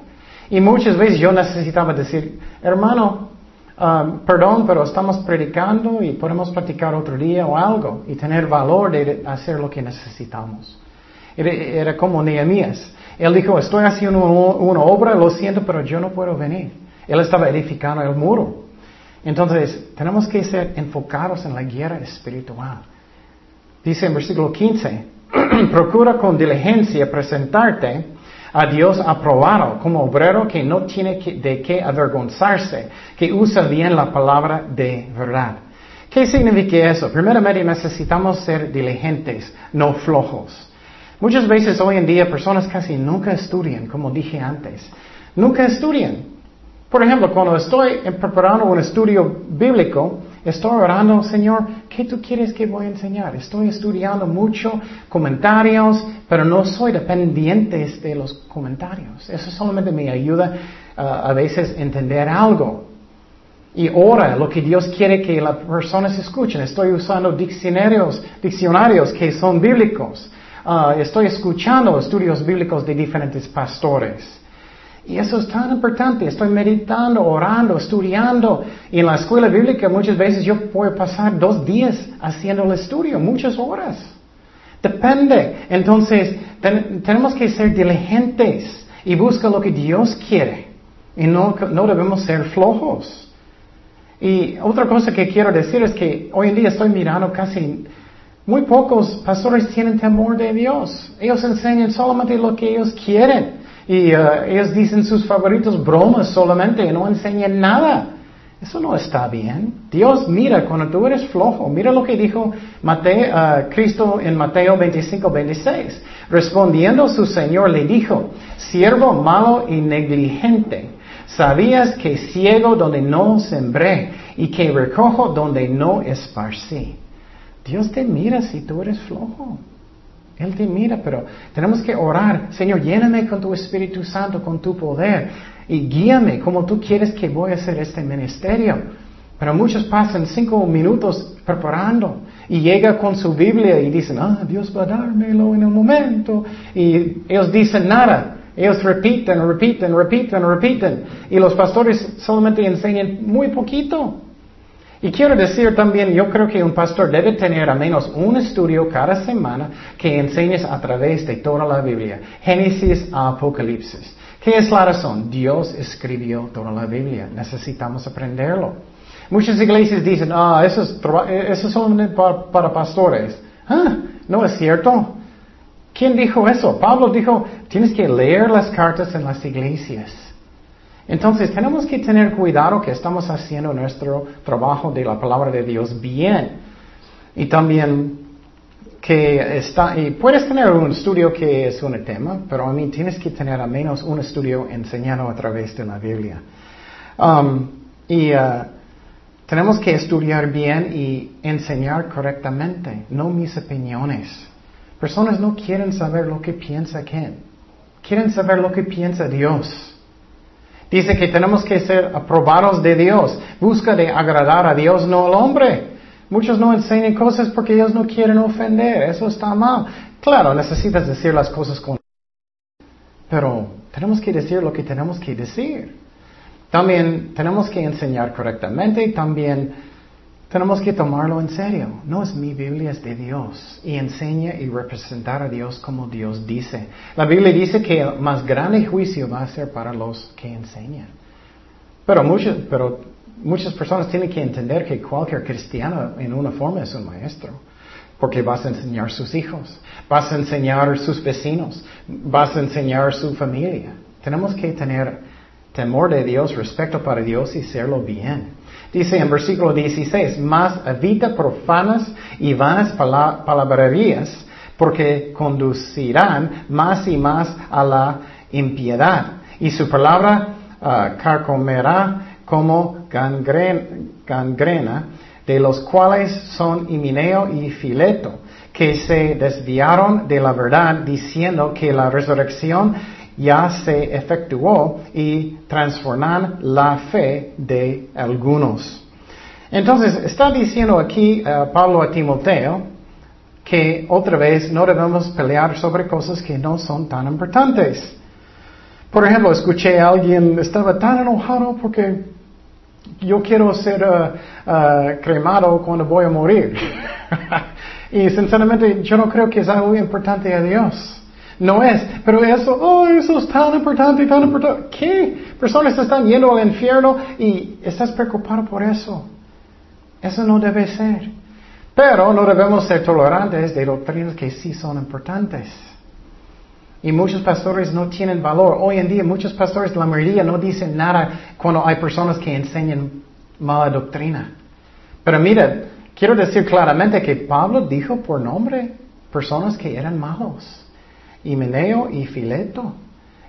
Y muchas veces yo necesitaba decir, hermano, um, perdón, pero estamos predicando y podemos practicar otro día o algo y tener valor de hacer lo que necesitamos. Era, era como Nehemías. Él dijo, estoy haciendo una obra, lo siento, pero yo no puedo venir. Él estaba edificando el muro. Entonces, tenemos que ser enfocados en la guerra espiritual. Dice en versículo 15, procura con diligencia presentarte a Dios aprobado como obrero que no tiene de qué avergonzarse, que usa bien la palabra de verdad. ¿Qué significa eso? Primeramente necesitamos ser diligentes, no flojos. Muchas veces hoy en día personas casi nunca estudian, como dije antes. Nunca estudian. Por ejemplo, cuando estoy preparando un estudio bíblico, estoy orando, Señor, ¿qué tú quieres que voy a enseñar? Estoy estudiando mucho comentarios, pero no soy dependiente de los comentarios. Eso solamente me ayuda uh, a veces a entender algo. Y ora lo que Dios quiere que las personas escuchen. Estoy usando diccionarios, diccionarios que son bíblicos. Ah, estoy escuchando estudios bíblicos de diferentes pastores. Y eso es tan importante. Estoy meditando, orando, estudiando. Y en la escuela bíblica muchas veces yo puedo pasar dos días haciendo el estudio, muchas horas. Depende. Entonces, tenemos que ser diligentes y buscar lo que Dios quiere. Y no, no debemos ser flojos. Y otra cosa que quiero decir es que hoy en día estoy mirando casi muy pocos pastores tienen temor de Dios. Ellos enseñan solamente lo que ellos quieren. Y uh, ellos dicen sus favoritos bromas solamente y no enseñan nada. Eso no está bien. Dios mira cuando tú eres flojo. Mira lo que dijo Mateo, uh, Cristo en Mateo 25, 26. Respondiendo su Señor le dijo, siervo malo y negligente, sabías que ciego donde no sembré y que recojo donde no esparcí. Dios te mira si tú eres flojo. Él te mira, pero tenemos que orar. Señor, lléname con tu Espíritu Santo, con tu poder y guíame como tú quieres que voy a hacer este ministerio. Pero muchos pasan cinco minutos preparando y llega con su Biblia y dicen, ah, Dios va a dármelo en un momento. Y ellos dicen nada. Ellos repiten, repiten, repiten, repiten. Y los pastores solamente enseñan muy poquito. Y quiero decir también, yo creo que un pastor debe tener al menos un estudio cada semana que enseñes a través de toda la Biblia, Génesis a Apocalipsis. ¿Qué es la razón? Dios escribió toda la Biblia, necesitamos aprenderlo. Muchas iglesias dicen, ah, eso es, eso solamente para, pastores. Ah, no es cierto. ¿Quién dijo eso? Pablo dijo, tienes que leer las cartas en las iglesias. Entonces tenemos que tener cuidado que estamos haciendo nuestro trabajo de la palabra de Dios bien. Y también que está, y puedes tener un estudio que es un tema, pero a mí tienes que tener al menos un estudio enseñado a través de la Biblia. Um, y uh, tenemos que estudiar bien y enseñar correctamente, no mis opiniones. Personas no quieren saber lo que piensa quién. Quieren saber lo que piensa Dios. Dice que tenemos que ser aprobados de Dios. Busca de agradar a Dios, no al hombre. Muchos no enseñan cosas porque ellos no quieren ofender. Eso está mal. Claro, necesitas decir las cosas con... Pero tenemos que decir lo que tenemos que decir. También tenemos que enseñar correctamente también tenemos que tomarlo en serio. No es mi Biblia, es de Dios. Y enseña y representar a Dios como Dios dice. La Biblia dice que el más grande juicio va a ser para los que enseñan. Pero, pero muchas personas tienen que entender que cualquier cristiano en una forma es un maestro. Porque vas a enseñar a sus hijos, vas a enseñar a sus vecinos, vas a enseñar a su familia. Tenemos que tener temor de Dios, respeto para Dios y hacerlo bien. Dice en versículo 16, más evita profanas y vanas palabrerías, porque conducirán más y más a la impiedad. Y su palabra uh, carcomerá como gangrena, de los cuales son Himineo y Fileto, que se desviaron de la verdad diciendo que la resurrección ya se efectuó y transforman la fe de algunos. Entonces, está diciendo aquí eh, Pablo a Timoteo que otra vez no debemos pelear sobre cosas que no son tan importantes. Por ejemplo, escuché a alguien, estaba tan enojado porque yo quiero ser eh, eh, cremado cuando voy a morir. y sinceramente yo no creo que es algo importante a Dios. No es, pero eso, oh, eso es tan importante, tan importante. ¿Qué? Personas están yendo al infierno y estás preocupado por eso. Eso no debe ser. Pero no debemos ser tolerantes de doctrinas que sí son importantes. Y muchos pastores no tienen valor. Hoy en día muchos pastores, la mayoría, no dicen nada cuando hay personas que enseñan mala doctrina. Pero mira, quiero decir claramente que Pablo dijo por nombre personas que eran malos. Himeneo y Fileto.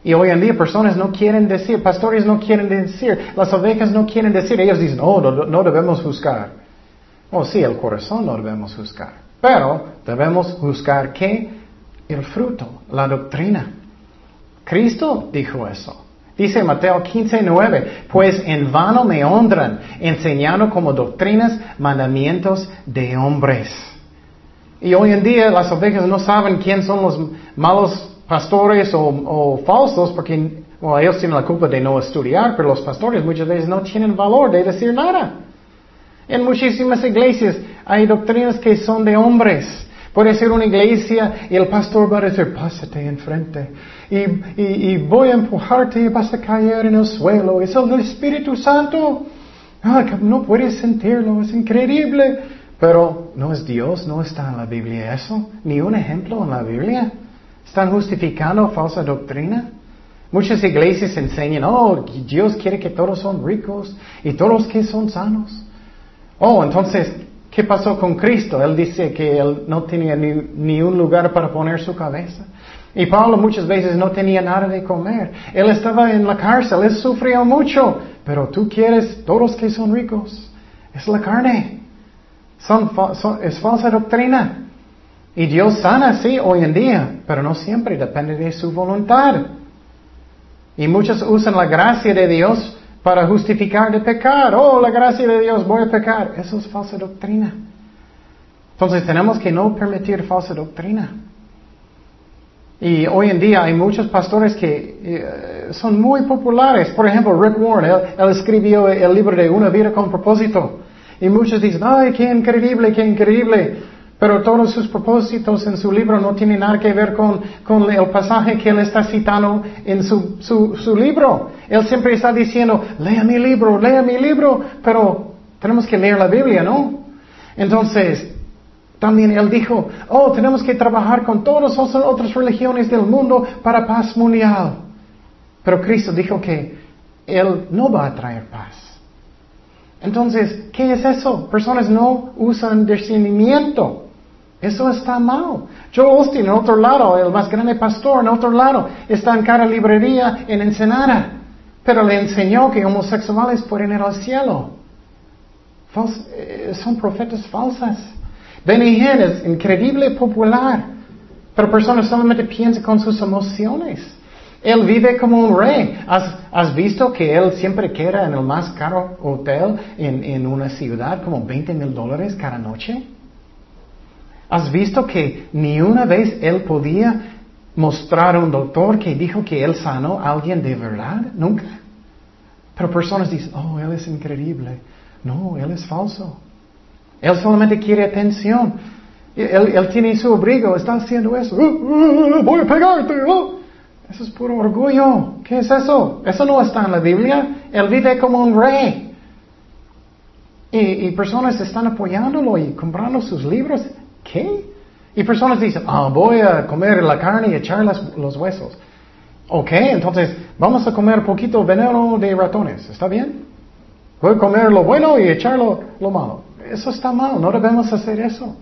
Y hoy en día personas no quieren decir, pastores no quieren decir, las ovejas no quieren decir, ellos dicen, oh, no, debemos juzgar. Oh, sí, el corazón no debemos juzgar. Pero debemos juzgar qué? El fruto, la doctrina. Cristo dijo eso. Dice Mateo 15, 9, pues en vano me honran, enseñando como doctrinas mandamientos de hombres. Y hoy en día las ovejas no saben quién son los malos pastores o, falsos porque ellos tienen la culpa de no estudiar, pero los pastores muchas veces no tienen valor de decir nada. En muchísimas iglesias hay doctrinas que son de hombres. Puede ser una iglesia y el pastor va a decir, pásate enfrente y, y, voy a empujarte y vas a caer en el suelo. Es el Espíritu Santo. Ah, no puedes sentirlo, es increíble. Pero no es Dios, no está en la Biblia eso, ni un ejemplo en la Biblia. Están justificando falsa doctrina. Muchas iglesias enseñan, oh, Dios quiere que todos son ricos y todos que son sanos. Oh, entonces, ¿qué pasó con Cristo? Él dice que él no tenía ni, un lugar para poner su cabeza. Y Pablo muchas veces no tenía nada de comer. Él estaba en la cárcel, él sufrió mucho. Pero tú quieres todos que son ricos. Es la carne es falsa doctrina. Y Dios sana, sí, hoy en día, pero no siempre depende de su voluntad. Y muchos usan la gracia de Dios para justificar de pecar. Oh, la gracia de Dios, voy a pecar. Eso es falsa doctrina. Entonces tenemos que no permitir falsa doctrina. Y hoy en día hay muchos pastores que eh, son muy populares. Por ejemplo, Rick Warren, él, escribió el libro de Una vida con propósito. Y muchos dicen, ay, qué increíble, qué increíble. Pero todos sus propósitos en su libro no tienen nada que ver con, con el pasaje que él está citando en su, su, su, libro. Él siempre está diciendo, lea mi libro, lea mi libro, pero tenemos que leer la Biblia, ¿no? Entonces, también él dijo, oh, tenemos que trabajar con todas las otras religiones del mundo para paz mundial. Pero Cristo dijo que Él no va a traer paz. Entonces, ¿qué es eso? Personas no usan discernimiento. Eso está mal. Joe Austin, en otro lado, el más grande pastor, en otro lado, está en cada librería en Ensenada. Pero le enseñó que homosexuales pueden ir al cielo. Eh, son profetas falsas. Benny Hinn es increíble popular, pero personas solamente piensan con sus emociones. Él vive como un rey. ¿Has, visto que él siempre queda en el más caro hotel en, una ciudad como 20 mil dólares cada noche? ¿Has visto que ni una vez él podía mostrar a un doctor que dijo que él sanó a alguien de verdad? Nunca. Pero personas dicen, oh, él es increíble. No, él es falso. Él solamente quiere atención. Él, tiene su abrigo, está haciendo eso. Uh, uh, uh, voy a pegarte. Eso es puro orgullo. ¿Qué es eso? Eso no está en la Biblia. Él vive como un rey. Y, personas están apoyándolo y comprando sus libros. ¿Qué? Y personas dicen, ah, voy a comer la carne y echar los huesos. Ok, entonces vamos a comer poquito veneno de ratones. ¿Está bien? Voy a comer lo bueno y echar lo, malo. Eso está mal, no debemos hacer eso.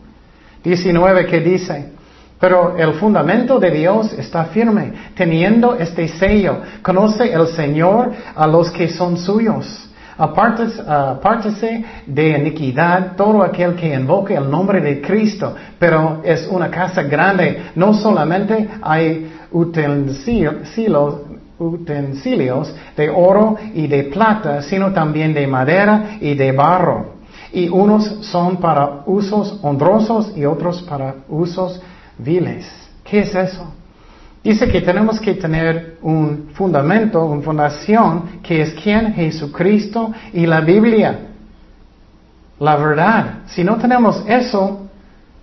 19 que dice, pero el fundamento de Dios está firme, teniendo este sello. Conoce el Señor a los que son suyos. Apártese de iniquidad todo aquel que invoque el nombre de Cristo, pero es una casa grande. No solamente hay utensilios de oro y de plata, sino también de madera y de barro. Y unos son para usos honrosos y otros para usos viles. ¿Qué es eso? Dice que tenemos que tener un fundamento, una fundación, que es quien? Jesucristo y la Biblia. La verdad. Si no tenemos eso,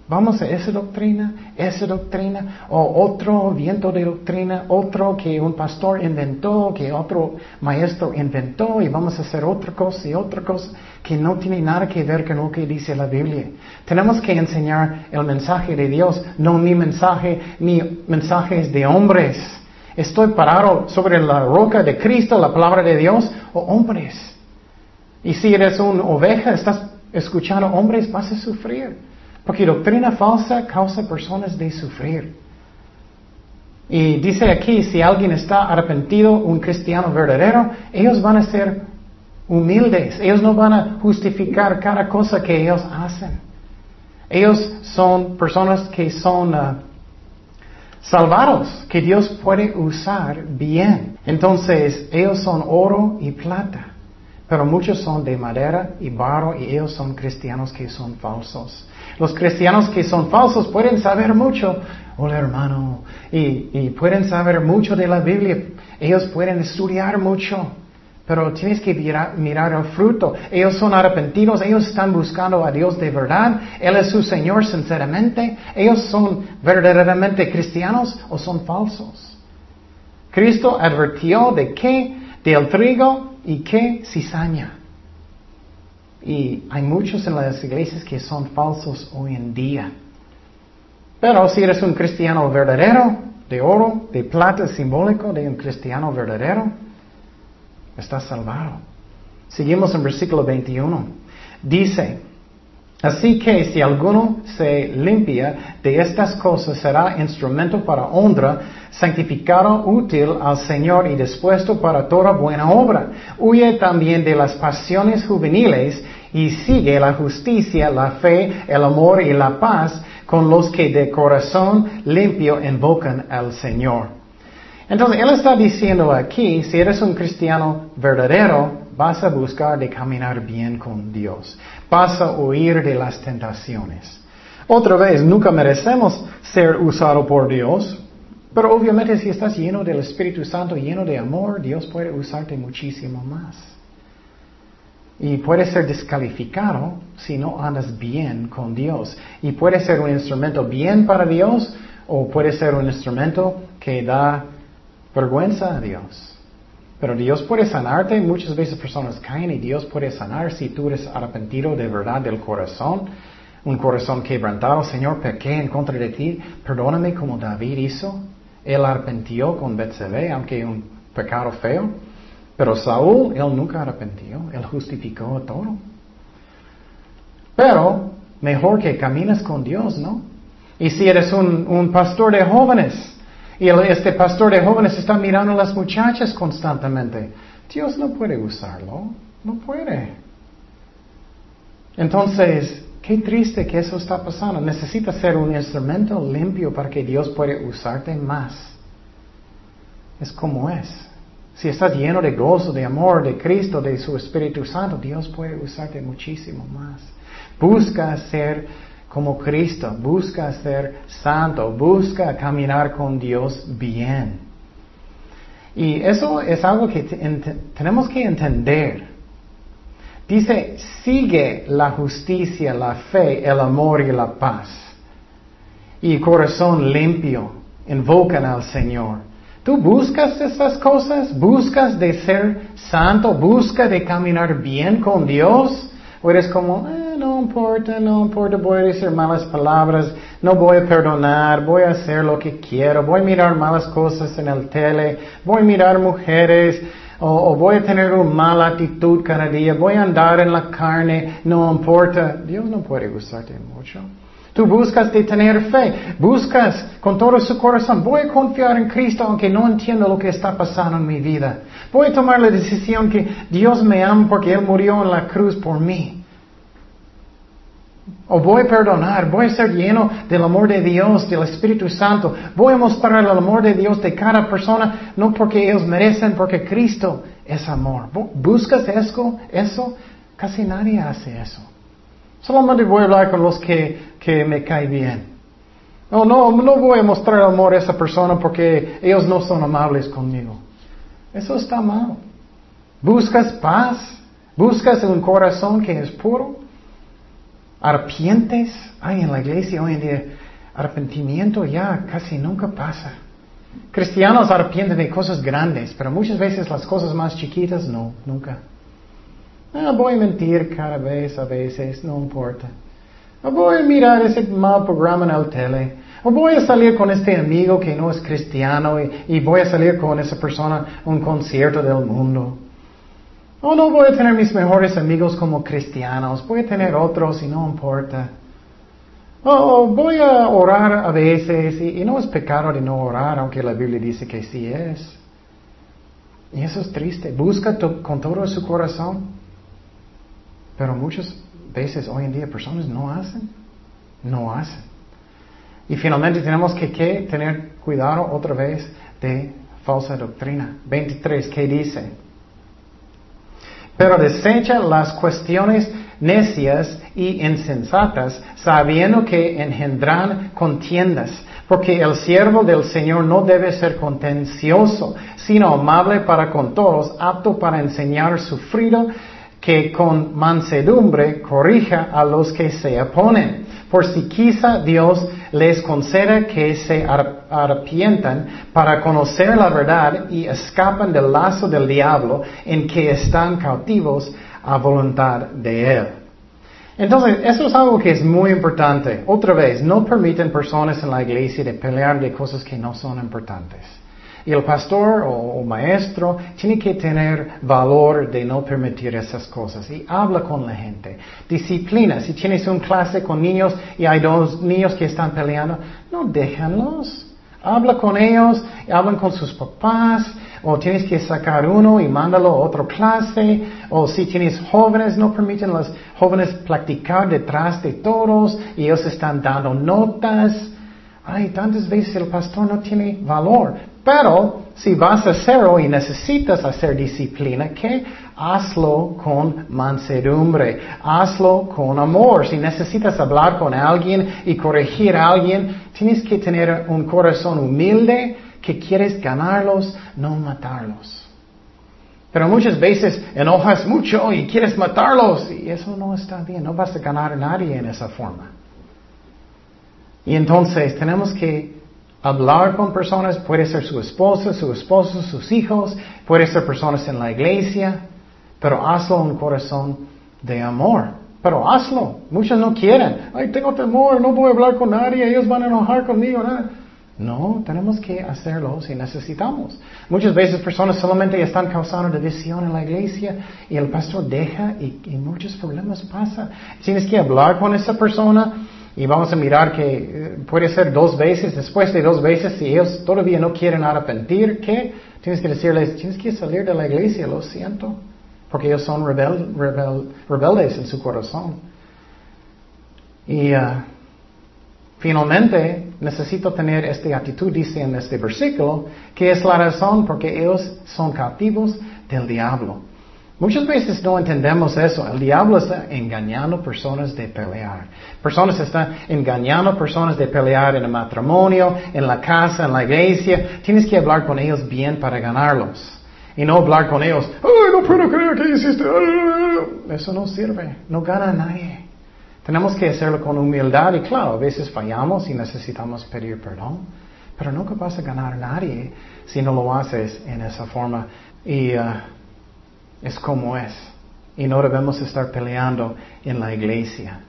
Vamos a esa doctrina, esa doctrina, o otro viento de doctrina, otro que un pastor inventó, que otro maestro inventó, y vamos a hacer otra cosa y otra cosa que no tiene nada que ver con lo que dice la Biblia. Tenemos que enseñar el mensaje de Dios, no mi mensaje, ni mensajes de hombres. Estoy parado sobre la roca de Cristo, la palabra de Dios, o hombres. Y si eres una oveja, estás escuchando hombres, vas a sufrir. Porque doctrina falsa causa personas de sufrir. Y dice aquí, si alguien está arrepentido, un cristiano verdadero, ellos van a ser humildes, ellos no van a justificar cada cosa que ellos hacen. Ellos son personas que son uh, salvados, que Dios puede usar bien. Entonces, ellos son oro y plata, pero muchos son de madera y barro y ellos son cristianos que son falsos. Los cristianos que son falsos pueden saber mucho, hola hermano, y, pueden saber mucho de la Biblia. Ellos pueden estudiar mucho, pero tienes que mirar, mirar, el fruto. Ellos son arrepentidos, ellos están buscando a Dios de verdad. Él es su Señor sinceramente. Ellos son verdaderamente cristianos o son falsos. Cristo advirtió de qué, del trigo y qué cizaña. Y hay muchos en las iglesias que son falsos hoy en día. Pero si eres un cristiano verdadero, de oro, de plata simbólico de un cristiano verdadero, estás salvado. Seguimos en versículo 21. Dice, Así que si alguno se limpia de estas cosas, será instrumento para honra, santificado, útil al Señor y dispuesto para toda buena obra. Huye también de las pasiones juveniles y sigue la justicia, la fe, el amor y la paz con los que de corazón limpio invocan al Señor. Entonces, Él está diciendo aquí, si eres un cristiano verdadero, vas a buscar de caminar bien con Dios. Vas a huir de las tentaciones. Otra vez, nunca merecemos ser usado por Dios, pero obviamente si estás lleno del Espíritu Santo, lleno de amor, Dios puede usarte muchísimo más. Y puedes ser descalificado si no andas bien con Dios. Y puede ser un instrumento bien para Dios o puede ser un instrumento que da vergüenza a Dios. Pero Dios puede sanarte. Muchas veces personas caen y Dios puede sanar si tú eres arrepentido de verdad del corazón. Un corazón quebrantado. Señor, pequé en contra de ti. Perdóname como David hizo. Él arrepentió con Betsabé, aunque un pecado feo. Pero Saúl, él nunca arrepentió. Él justificó todo. Pero mejor que caminas con Dios, ¿no? Y si eres un, un pastor de jóvenes, y este pastor de jóvenes está mirando a las muchachas constantemente, Dios no puede usarlo, no puede. Entonces, qué triste que eso está pasando. Necesitas ser un instrumento limpio para que Dios pueda usarte más. Es como es. Si estás lleno de gozo, de amor, de Cristo, de su Espíritu Santo, Dios puede usarte muchísimo más. Busca ser como Cristo, busca ser santo, busca caminar con Dios bien. Y eso es algo que tenemos que entender. Dice, sigue la justicia, la fe, el amor y la paz. Y corazón limpio, invocan al Señor. ¿Tú buscas esas cosas? ¿Buscas de ser santo? ¿Buscas de caminar bien con Dios? ¿O eres como, eh, no importa, no importa, voy a decir malas palabras, no voy a perdonar, voy a hacer lo que quiero, voy a mirar malas cosas en el tele, voy a mirar mujeres, o, voy a tener una mala actitud cada día, voy a andar en la carne, no importa. Dios no puede gustarte mucho. Tú buscas de tener fe, buscas con todo su corazón, voy a confiar en Cristo aunque no entiendo lo que está pasando en mi vida. Voy a tomar la decisión que Dios me ama porque Él murió en la cruz por mí. O voy a perdonar, voy a ser lleno del amor de Dios, del Espíritu Santo. Voy a mostrar el amor de Dios de cada persona, no porque ellos merecen, porque Cristo es amor. ¿Buscas eso? Eso? Casi nadie hace eso. Solamente voy a hablar con los que, que me caen bien. No, no, no voy a mostrar amor a esa persona porque ellos no son amables conmigo. Eso está mal. Buscas paz, buscas un corazón que es puro. Arrepientes. Ay, en la iglesia hoy en día, arrepentimiento ya casi nunca pasa. Cristianos arrepienten de cosas grandes, pero muchas veces las cosas más chiquitas no, nunca. Ah, voy a mentir cada vez, a veces, no importa. voy a mirar ese mal programa en el tele. O voy a salir con este amigo que no es cristiano y, voy a salir con esa persona a un concierto del mundo. O no voy a tener mis mejores amigos como cristianos, voy a tener otros y no importa. O voy a orar a veces y, no es pecado de no orar, aunque la Biblia dice que sí es. Y eso es triste. Busca con todo su corazón. Pero muchas veces hoy en día personas no hacen. No hacen. Y finalmente tenemos que tener cuidado otra vez de falsa doctrina. 23, ¿qué dice? Pero desecha las cuestiones necias y insensatas, sabiendo que engendran contiendas, porque el siervo del Señor no debe ser contencioso, sino amable para con todos, apto para enseñar, sufrido, que con mansedumbre corrija a los que se oponen por si quizá Dios les conceda que se arrepientan para conocer la verdad y escapan del lazo del diablo en que están cautivos a voluntad de Él. Entonces, eso es algo que es muy importante. Otra vez, no permiten personas en la iglesia de pelear de cosas que no son importantes. Y el pastor o, maestro tiene que tener valor de no permitir esas cosas y habla con la gente. Disciplina. Si tienes una clase con niños y hay dos niños que están peleando, no déjenlos. Habla con ellos, hablan con sus papás, o tienes que sacar uno y mándalo a otra clase, o si tienes jóvenes, no permiten a los jóvenes practicar detrás de todos y ellos están dando notas. Ay, tantas veces el pastor no tiene valor. Pero si vas a hacerlo y necesitas hacer disciplina, ¿qué? Hazlo con mansedumbre, hazlo con amor. Si necesitas hablar con alguien y corregir a alguien, tienes que tener un corazón humilde que quieres ganarlos, no matarlos. Pero muchas veces enojas mucho y quieres matarlos y eso no está bien. No vas a ganar a nadie en esa forma. Y entonces tenemos que hablar con personas, puede ser su esposa, su esposo, sus hijos, puede ser personas en la iglesia, pero hazlo un corazón de amor. Pero hazlo. Muchos no quieren. Ay, tengo temor, no voy a hablar con nadie, ellos van a enojar conmigo. No, tenemos que hacerlo si necesitamos. Muchas veces personas solamente están causando división en la iglesia y el pastor deja y, muchos problemas pasan. Tienes que hablar con esa persona y vamos a mirar que eh, puede ser dos veces, después de dos veces, si ellos todavía no quieren arrepentir, ¿qué? Tienes que decirles, tienes que salir de la iglesia, lo siento, porque ellos son rebeldes en su corazón. Y uh, finalmente, necesito tener esta actitud, dice en este versículo, que es la razón porque ellos son cautivos del diablo. Muchas veces no entendemos eso. El diablo está engañando personas de pelear. Personas están engañando personas de pelear en el matrimonio, en la casa, en la iglesia. Tienes que hablar con ellos bien para ganarlos. Y no hablar con ellos, ¡ay, no puedo creer que hiciste! Eso no sirve. No gana nadie. Tenemos que hacerlo con humildad y claro, a veces fallamos y necesitamos pedir perdón, pero nunca vas a ganar a nadie si no lo haces en esa forma y uh, es como es. Y no debemos estar peleando en la iglesia.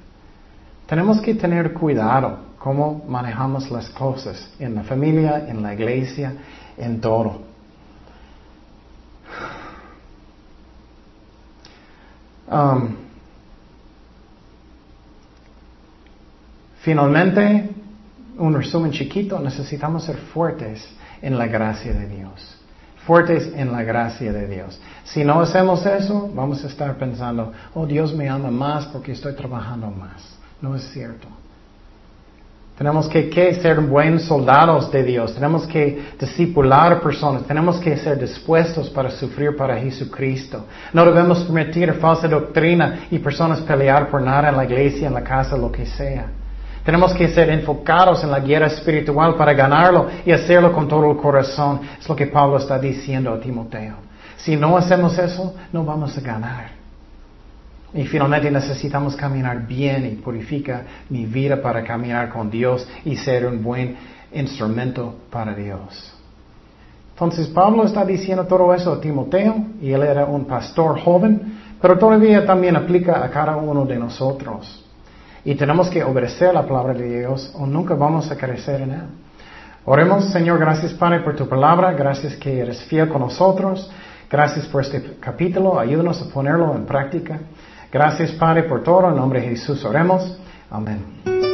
Tenemos que tener cuidado cómo manejamos las cosas en la familia, en la iglesia, en todo. Um, Finalmente, un resumen chiquito, necesitamos ser fuertes en la gracia de Dios. Fuertes en la gracia de Dios. Si no hacemos eso, vamos a estar pensando, oh Dios me ama más porque estoy trabajando más. No es cierto. Tenemos que, ser buenos soldados de Dios. Tenemos que discipular personas. Tenemos que ser dispuestos para sufrir para Jesucristo. No debemos permitir falsa doctrina y personas pelear por nada en la iglesia, en la casa, lo que sea. Tenemos que ser enfocados en la guerra espiritual para ganarlo y hacerlo con todo el corazón. Es lo que Pablo está diciendo a Timoteo. Si no hacemos eso, no vamos a ganar. Y finalmente necesitamos caminar bien y purificar mi vida para caminar con Dios y ser un buen instrumento para Dios. Entonces Pablo está diciendo todo eso a Timoteo y él era un pastor joven, pero todavía también aplica a cada uno de nosotros. Y tenemos que obedecer la palabra de Dios o nunca vamos a crecer en Él. Oremos, Señor, gracias Padre por tu palabra, gracias que eres fiel con nosotros, gracias por este capítulo, ayúdanos a ponerlo en práctica. Gracias Padre por todo, en nombre de Jesús oremos. Amén.